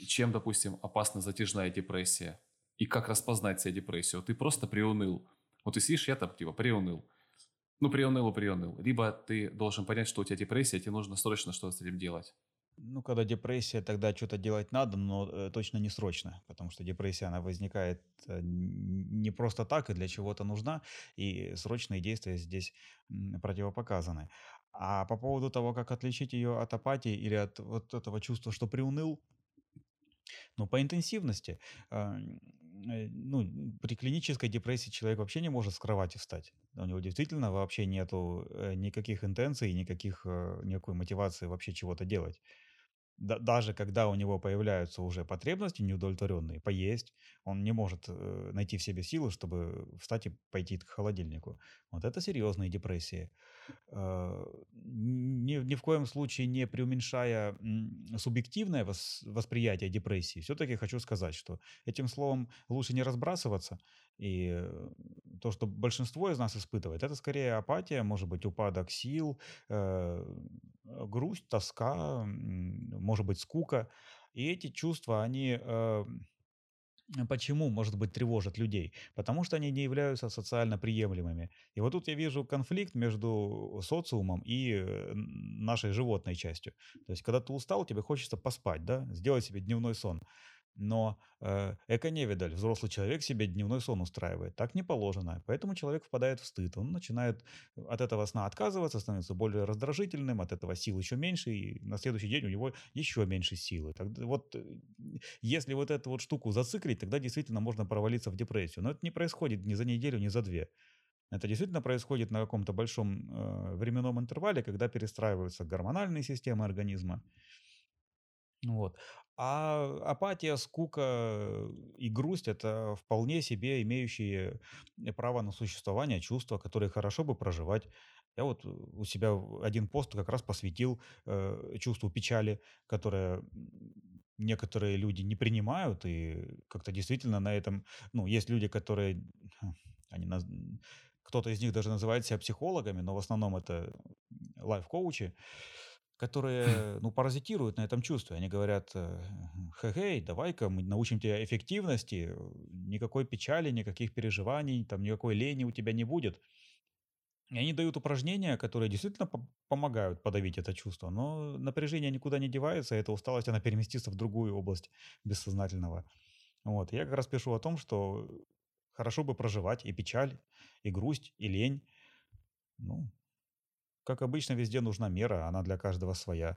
чем, допустим, опасна затяжная депрессия, и как распознать себе депрессию. Ты просто приуныл. Вот ты сидишь, я там типа приуныл. Ну, приуныл и приуныл. Либо ты должен понять, что у тебя депрессия, тебе нужно срочно что-то с этим делать. Ну, когда депрессия, тогда что-то делать надо, но э, точно не срочно, потому что депрессия, она возникает э, не просто так и для чего-то нужна, и срочные действия здесь противопоказаны. А по поводу того, как отличить ее от апатии или от вот этого чувства, что приуныл, ну, по интенсивности, а, Э, ну, при клинической депрессии человек вообще не может с кровати встать. У него действительно вообще нету никаких интенций, никаких, никакой мотивации вообще чего-то делать. Да, даже когда у него появляются уже потребности неудовлетворенные, поесть, он не может найти в себе силы, чтобы встать и пойти к холодильнику. Вот это серьезные депрессии. Э, ни, ни в коем случае не преуменьшая субъективное восприятие депрессии, все-таки хочу сказать, что этим словом лучше не разбрасываться. И э, то, что большинство из нас испытывает, это скорее апатия, может быть, упадок сил, э, грусть, тоска, может быть, скука. И эти чувства, они Почему, может быть, тревожат людей? Потому что они не являются социально приемлемыми. И вот тут я вижу конфликт между социумом и э, нашей животной частью. То есть, когда ты устал, тебе хочется поспать, да, сделать себе дневной сон. Но э, эко-невидаль, взрослый человек себе дневной сон устраивает. Так не положено. Поэтому человек впадает в стыд. Он начинает от этого сна отказываться, становится более раздражительным, от этого сил еще меньше, и на следующий день у него еще меньше силы. Так, вот, э, если вот эту вот штуку зациклить, тогда действительно можно провалиться в депрессию. Но это не происходит ни за неделю, ни за две. Это действительно происходит на каком-то большом э, временном интервале, когда перестраиваются гормональные системы организма. Вот. А апатия, скука и грусть– это вполне себе имеющие право на существование чувства, которые хорошо бы проживать. Я вот у себя один пост как раз посвятил э, чувству печали, которое некоторые люди не принимают, и как-то действительно на этом, ну, есть люди, которые, они, кто-то из них даже называет себя психологами, но в основном это лайф-коучи, которые, ну, паразитируют на этом чувстве. Они говорят, хе-хей, давай-ка мы научим тебя эффективности, никакой печали, никаких переживаний, там никакой лени у тебя не будет. И они дают упражнения, которые действительно по- помогают подавить это чувство, но напряжение никуда не девается, и эта усталость, она переместится в другую область бессознательного. Вот. Я как раз пишу о том, что хорошо бы проживать и печаль, и грусть, и лень. Ну, как обычно, везде нужна мера, она для каждого своя.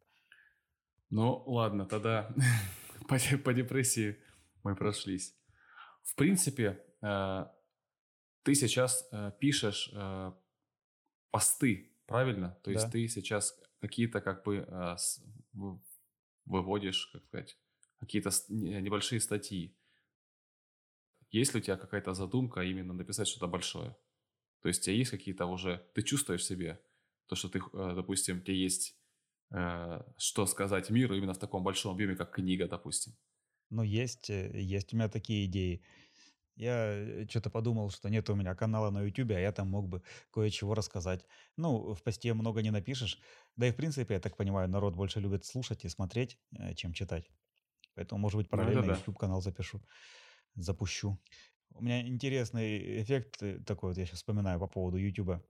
Ну, ладно, тогда по, по депрессии мы прошлись. В принципе, э, ты сейчас э, пишешь э, посты, правильно? То есть да. ты сейчас какие-то как бы э, с, выводишь, как сказать, какие-то небольшие статьи. Есть ли у тебя какая-то задумка именно написать что-то большое? То есть у тебя есть какие-то уже, ты чувствуешь себе то, что ты, э, допустим, тебе есть э, что сказать миру именно в таком большом объеме, как книга, допустим. Ну, есть, э, есть у меня такие идеи. Я что-то подумал, что нет у меня канала на YouTube, а я там мог бы кое-чего рассказать. Ну, в посте много не напишешь. Да и, в принципе, я так понимаю, народ больше любит слушать и смотреть, чем читать. Поэтому, может быть, параллельно ну, YouTube-канал запишу, запущу. У меня интересный эффект такой, вот я сейчас вспоминаю по поводу YouTube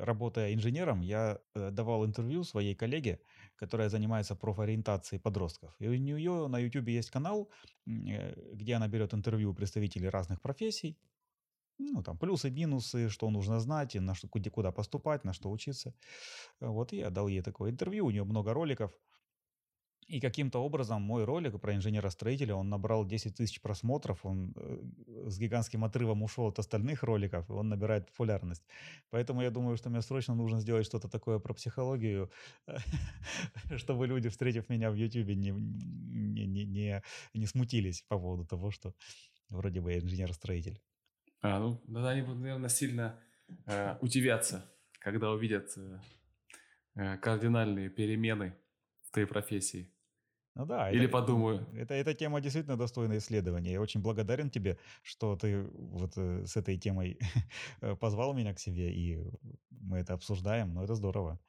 работая инженером, я э, давал интервью своей коллеге, которая занимается профориентацией подростков. И у нее на YouTube есть канал, э, где она берет интервью у представителей разных профессий. Ну, там плюсы, минусы, что нужно знать, на что, куда поступать, на что учиться. Вот и я дал ей такое интервью, у нее много роликов. И каким-то образом мой ролик про инженера-строителя, он набрал 10 тысяч просмотров, он э, с гигантским отрывом ушел от остальных роликов, и он набирает популярность. Поэтому я думаю, что мне срочно нужно сделать что-то такое про психологию, чтобы люди, встретив меня в YouTube, не, не, не, не, не смутились по поводу того, что вроде бы я инженер-строитель. А, ну, они будут, наверное, сильно э, удивятся, когда увидят э, э кардинальные перемены твоей профессии. Ну да. Или это, подумаю. Это, эта тема действительно достойна исследования. Я очень благодарен тебе, что ты вот э, с этой темой позвал меня к себе, и мы это обсуждаем. Но это здорово.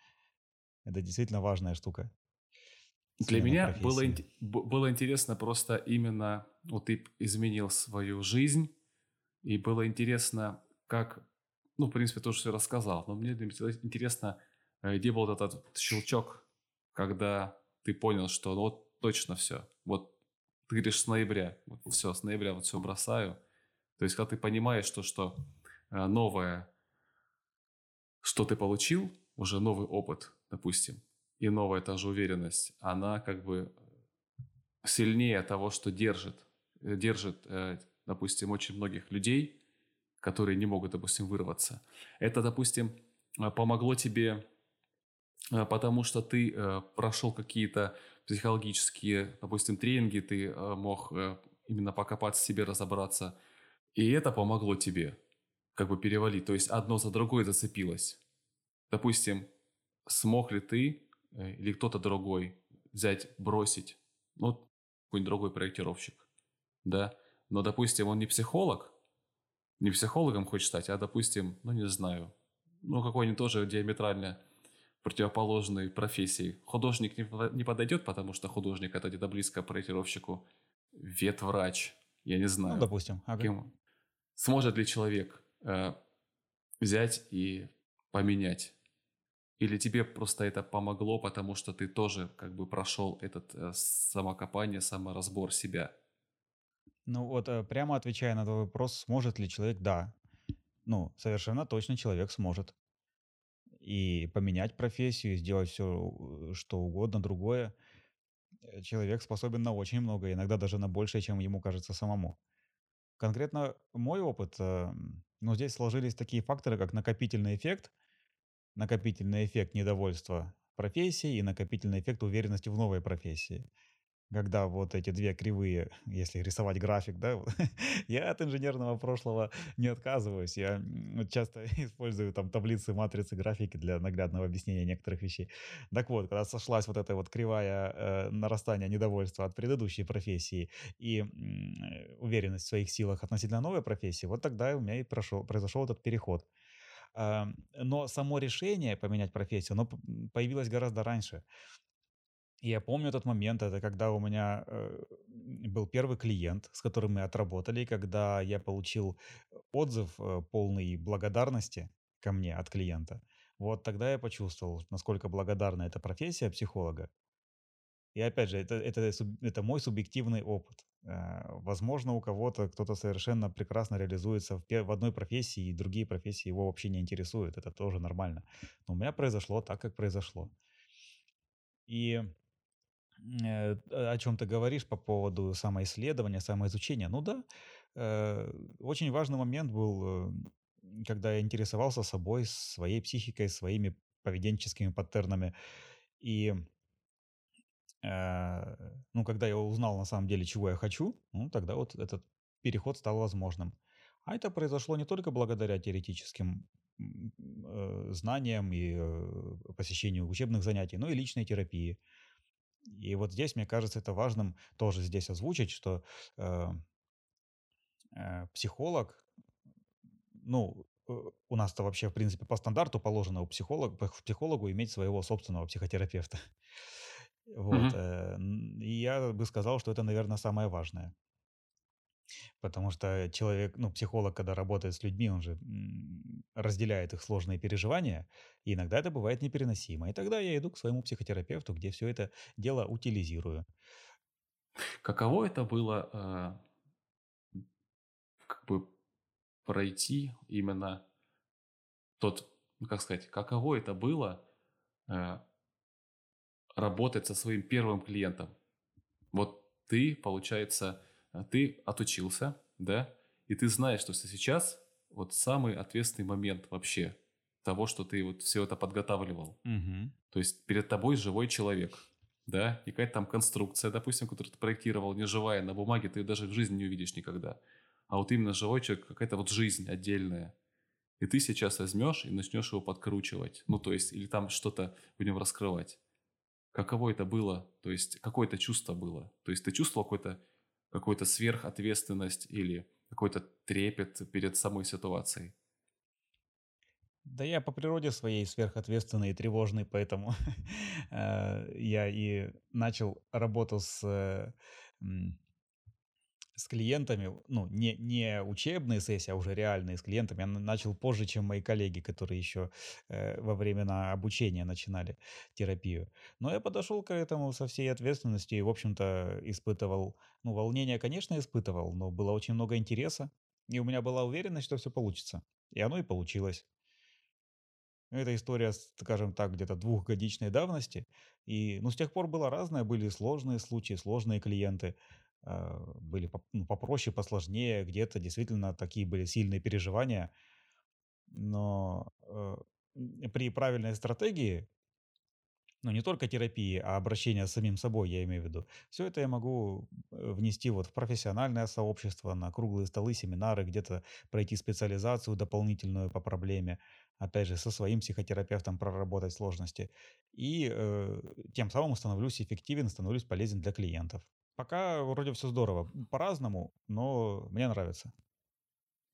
Это действительно важная штука. Для меня было, было интересно просто именно, вот ты изменил свою жизнь, и было интересно, как, ну, в принципе, тоже все рассказал, но мне интересно, э, где был этот щелчок, когда ты понял, что ну, вот точно все. Вот ты говоришь с ноября, вот все, с ноября вот все бросаю. То есть, когда ты понимаешь, что, что э, новое, что ты получил, уже новый опыт, допустим, и новая та же уверенность, она как бы сильнее того, что держит, э, держит, э, допустим, очень многих людей, которые не могут, допустим, вырваться. Это, допустим, помогло тебе, потому что ты прошел какие-то психологические, допустим, тренинги, ты э, мог э, именно покопаться в себе, разобраться. И это помогло тебе как бы перевалить. То есть одно за другое зацепилось. Допустим, смог ли ты э, или кто-то другой взять, бросить, ну, какой-нибудь другой проектировщик, да, но, допустим, он не психолог, не психологом хочет стать, а, допустим, ну, не знаю, ну, какой-нибудь тоже диаметрально противоположной профессии. Художник не, не подойдет, потому что художник это где-то близко проектировщику. Ветврач, я не знаю. Ну, допустим. Ага. Кем... Сможет ли человек э, взять и поменять? Или тебе просто это помогло, потому что ты тоже как бы прошел этот э, самокопание, саморазбор себя? Ну вот, э, прямо отвечая на твой вопрос, сможет ли человек? Да. Ну, совершенно точно человек сможет и поменять профессию, сделать все, э, что угодно, другое, э, человек способен на очень много, иногда даже на большее, чем ему кажется самому. Конкретно мой опыт, э, ну, здесь сложились такие факторы, как накопительный эффект, накопительный эффект недовольства профессией и накопительный эффект уверенности в новой профессии когда вот эти две кривые, если рисовать график, да, я от инженерного прошлого не отказываюсь. Я часто использую там таблицы, матрицы, графики для наглядного объяснения некоторых вещей. Так вот, когда сошлась вот эта вот кривая э, нарастания недовольства от предыдущей профессии и э, уверенность в своих силах относительно новой профессии, вот тогда у меня и прошел, произошел этот переход. Э, но само решение поменять профессию, оно появилось гораздо раньше. И я помню тот момент, это когда у меня э, был первый клиент, с которым мы отработали, когда я получил отзыв э, полный благодарности ко мне от клиента. Вот тогда я почувствовал, насколько благодарна эта профессия психолога. И опять же, это, это, это мой субъективный опыт. Э, возможно, у кого-то кто-то совершенно прекрасно реализуется в, в одной профессии, и другие профессии его вообще не интересуют. Это тоже нормально. Но у меня произошло так, как произошло. И Э, о чем ты говоришь по поводу самоисследования, самоизучения. Ну да, э, очень важный момент был, э, когда я интересовался собой, своей психикой, своими поведенческими паттернами. И ну, когда я узнал на самом деле, чего я хочу, ну, тогда вот этот переход стал возможным. А это произошло не только благодаря теоретическим знаниям и посещению учебных занятий, но и личной терапии. И вот здесь, мне кажется, это важным тоже здесь озвучить, что э, э, психолог, ну, э, у нас-то вообще, в принципе, по стандарту положено у психолога, психологу иметь своего собственного психотерапевта. Вот. Mm-hmm. И я бы сказал, что это, наверное, самое важное. Потому что человек, ну, психолог, когда работает с людьми, он же разделяет их сложные переживания, и иногда это бывает непереносимо. И тогда я иду к своему психотерапевту, где все это дело утилизирую. Каково это было э, как бы пройти именно тот, ну, как сказать, каково это было э, работать со своим первым клиентом? Вот ты, получается, ты отучился, да, и ты знаешь, что сейчас вот самый ответственный момент вообще того, что ты вот все это подготавливал. Угу. То есть перед тобой живой человек, да, и какая-то там конструкция, допустим, которую ты проектировал, не живая, на бумаге ты ее даже в жизни не увидишь никогда. А вот именно живой человек, какая-то вот жизнь отдельная. И ты сейчас возьмешь и начнешь его подкручивать. Ну, то есть, или там что-то в нем раскрывать. каково это было, то есть какое это чувство было. То есть ты чувствовал какой-то какую-то сверхответственность или какой-то трепет перед самой ситуацией? Да я по природе своей сверхответственный и тревожный, поэтому э, я и начал работу с э, с клиентами, ну, не, не учебные сессии, а уже реальные с клиентами, я начал позже, чем мои коллеги, которые еще э, во времена обучения начинали терапию. Но я подошел к этому со всей ответственностью и, в общем-то, испытывал, ну, волнение, конечно, испытывал, но было очень много интереса, и у меня была уверенность, что все получится. И оно и получилось. Это история, скажем так, где-то двухгодичной давности. И, ну, с тех пор было разное. Были сложные случаи, сложные клиенты. Э, были ну, попроще, посложнее, где-то действительно такие были сильные переживания. Но э, при правильной стратегии, ну не только терапии, а обращения с самим собой, я имею в виду, все это я могу э, внести вот в профессиональное сообщество, на круглые столы, семинары, где-то пройти специализацию дополнительную по проблеме, опять же, со своим психотерапевтом проработать сложности. И э, тем самым становлюсь эффективен, становлюсь полезен для клиентов. Пока вроде все здорово. По-разному, но мне нравится.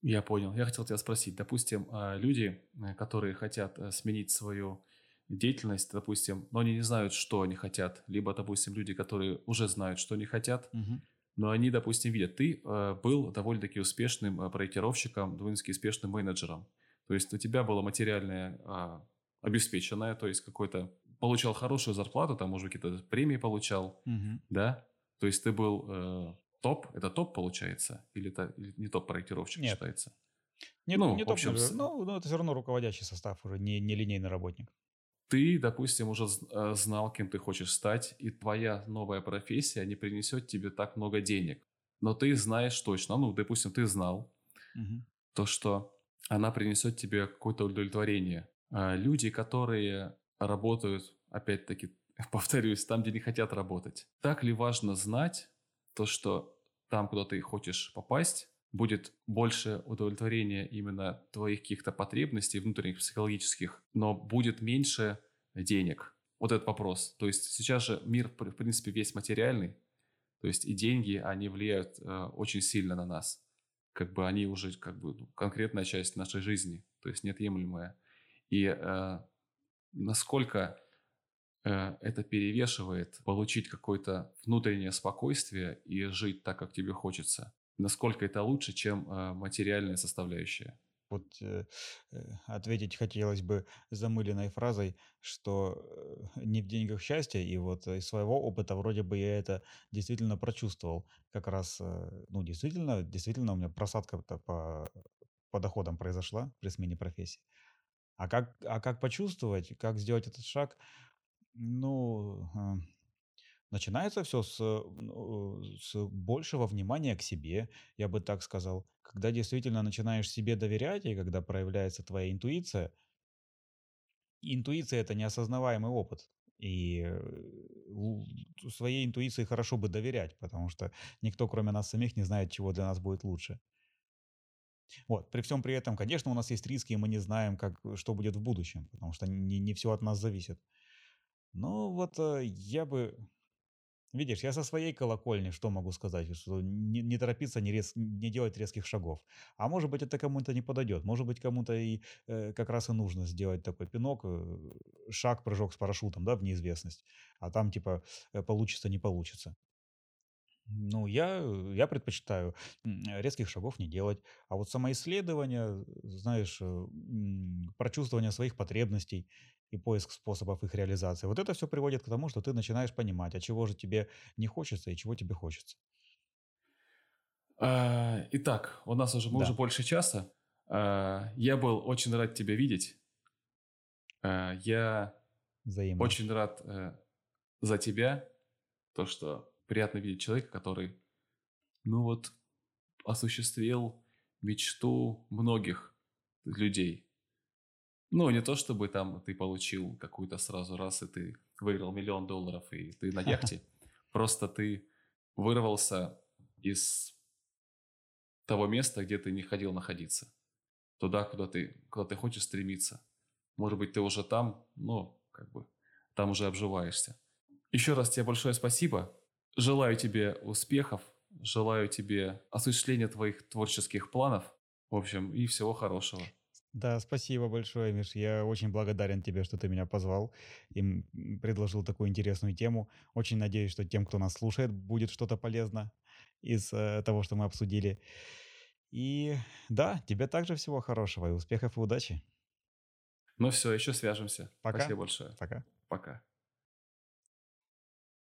Я понял. Я хотел тебя спросить. Допустим, а, люди, э, которые хотят э, сменить свою деятельность, допустим, но они не знают, что они хотят, либо, допустим, люди, которые уже знают, что они хотят, угу. но они, допустим, видят, ты э, был довольно-таки успешным проектировщиком, довольно-таки успешным менеджером. То есть у тебя было материальное а, обеспеченное, то есть какой-то получал хорошую зарплату, там, может, какие-то премии получал, угу. да, то есть ты был э, топ, это топ получается? Или это или не топ-проектировщик Нет. считается? Не, ну, не топ, общем, с... ну, ну, это все равно руководящий состав уже, не, не линейный работник. Ты, допустим, уже э, знал, кем ты хочешь стать, и твоя новая профессия не принесет тебе так много денег. Но ты знаешь точно, ну, допустим, ты знал, угу. то, что она принесет тебе какое-то удовлетворение. А люди, которые работают, опять-таки, повторюсь, там, где не хотят работать. Так ли важно знать то, что там, куда ты хочешь попасть, будет больше удовлетворения именно твоих каких-то потребностей внутренних, психологических, но будет меньше денег? Вот этот вопрос. То есть сейчас же мир, в принципе, весь материальный, то есть и деньги, они влияют э, очень сильно на нас. Как бы они уже как бы ну, конкретная часть нашей жизни, то есть неотъемлемая. И э, насколько это перевешивает получить какое-то внутреннее спокойствие и жить так, как тебе хочется. Насколько это лучше, чем э, материальная составляющая? Вот э, э, ответить хотелось бы замыленной фразой, что э, не в деньгах счастье, и вот из своего опыта вроде бы я это действительно прочувствовал. Как раз, э, ну, действительно, действительно у меня просадка по, по доходам произошла при смене профессии. А как, а как почувствовать, как сделать этот шаг – ну, а, начинается все с, ну, с большего внимания к себе, я бы так сказал. Когда действительно начинаешь себе доверять, и когда проявляется твоя интуиция, интуиция– это неосознаваемый опыт. И э, своей интуиции хорошо бы доверять, потому что никто, кроме нас самих, не знает, чего для нас будет лучше. Вот. При всем при этом, конечно, у нас есть риски, и мы не знаем, как, что будет в будущем, потому что не, не все от нас зависит. Ну вот э, я бы... Видишь, я со своей колокольни что могу сказать? Что не, не торопиться, не, рез, не делать резких шагов. А может быть, это кому-то не подойдет. Может быть, кому-то и э, как раз и нужно сделать такой пинок, э, шаг, прыжок с парашютом, да, в неизвестность. А там типа э, получится, не получится. Ну, я, я предпочитаю резких шагов не делать. А вот самоисследование, знаешь, э, прочувствование своих потребностей и поиск способов их реализации. Вот это все приводит к тому, что ты начинаешь понимать, а чего же тебе не хочется и чего тебе хочется. А, итак, у нас уже мы да. уже больше часа. А, я был очень рад тебя видеть. А, я Взаимно. очень рад э, за тебя, то, что приятно видеть человека, который, ну вот, осуществил мечту многих людей. Ну, не то чтобы там ты получил какую-то сразу раз, и ты выиграл миллион долларов, и ты на яхте. Просто ты вырвался из того места, где ты не хотел находиться. Туда, куда ты, куда ты хочешь стремиться. Может быть, ты уже там, но как бы там уже обживаешься. Еще раз тебе большое спасибо. Желаю тебе успехов, желаю тебе осуществления твоих творческих планов. В общем, и всего хорошего. Да, спасибо большое, Миш. Я очень благодарен тебе, что ты меня позвал и предложил такую интересную тему. Очень надеюсь, что тем, кто нас слушает, будет что-то полезно из э, того, что мы обсудили. И да, тебе также всего хорошего и успехов и удачи. Ну все, еще свяжемся. Пока. Спасибо большое. Пока. Пока.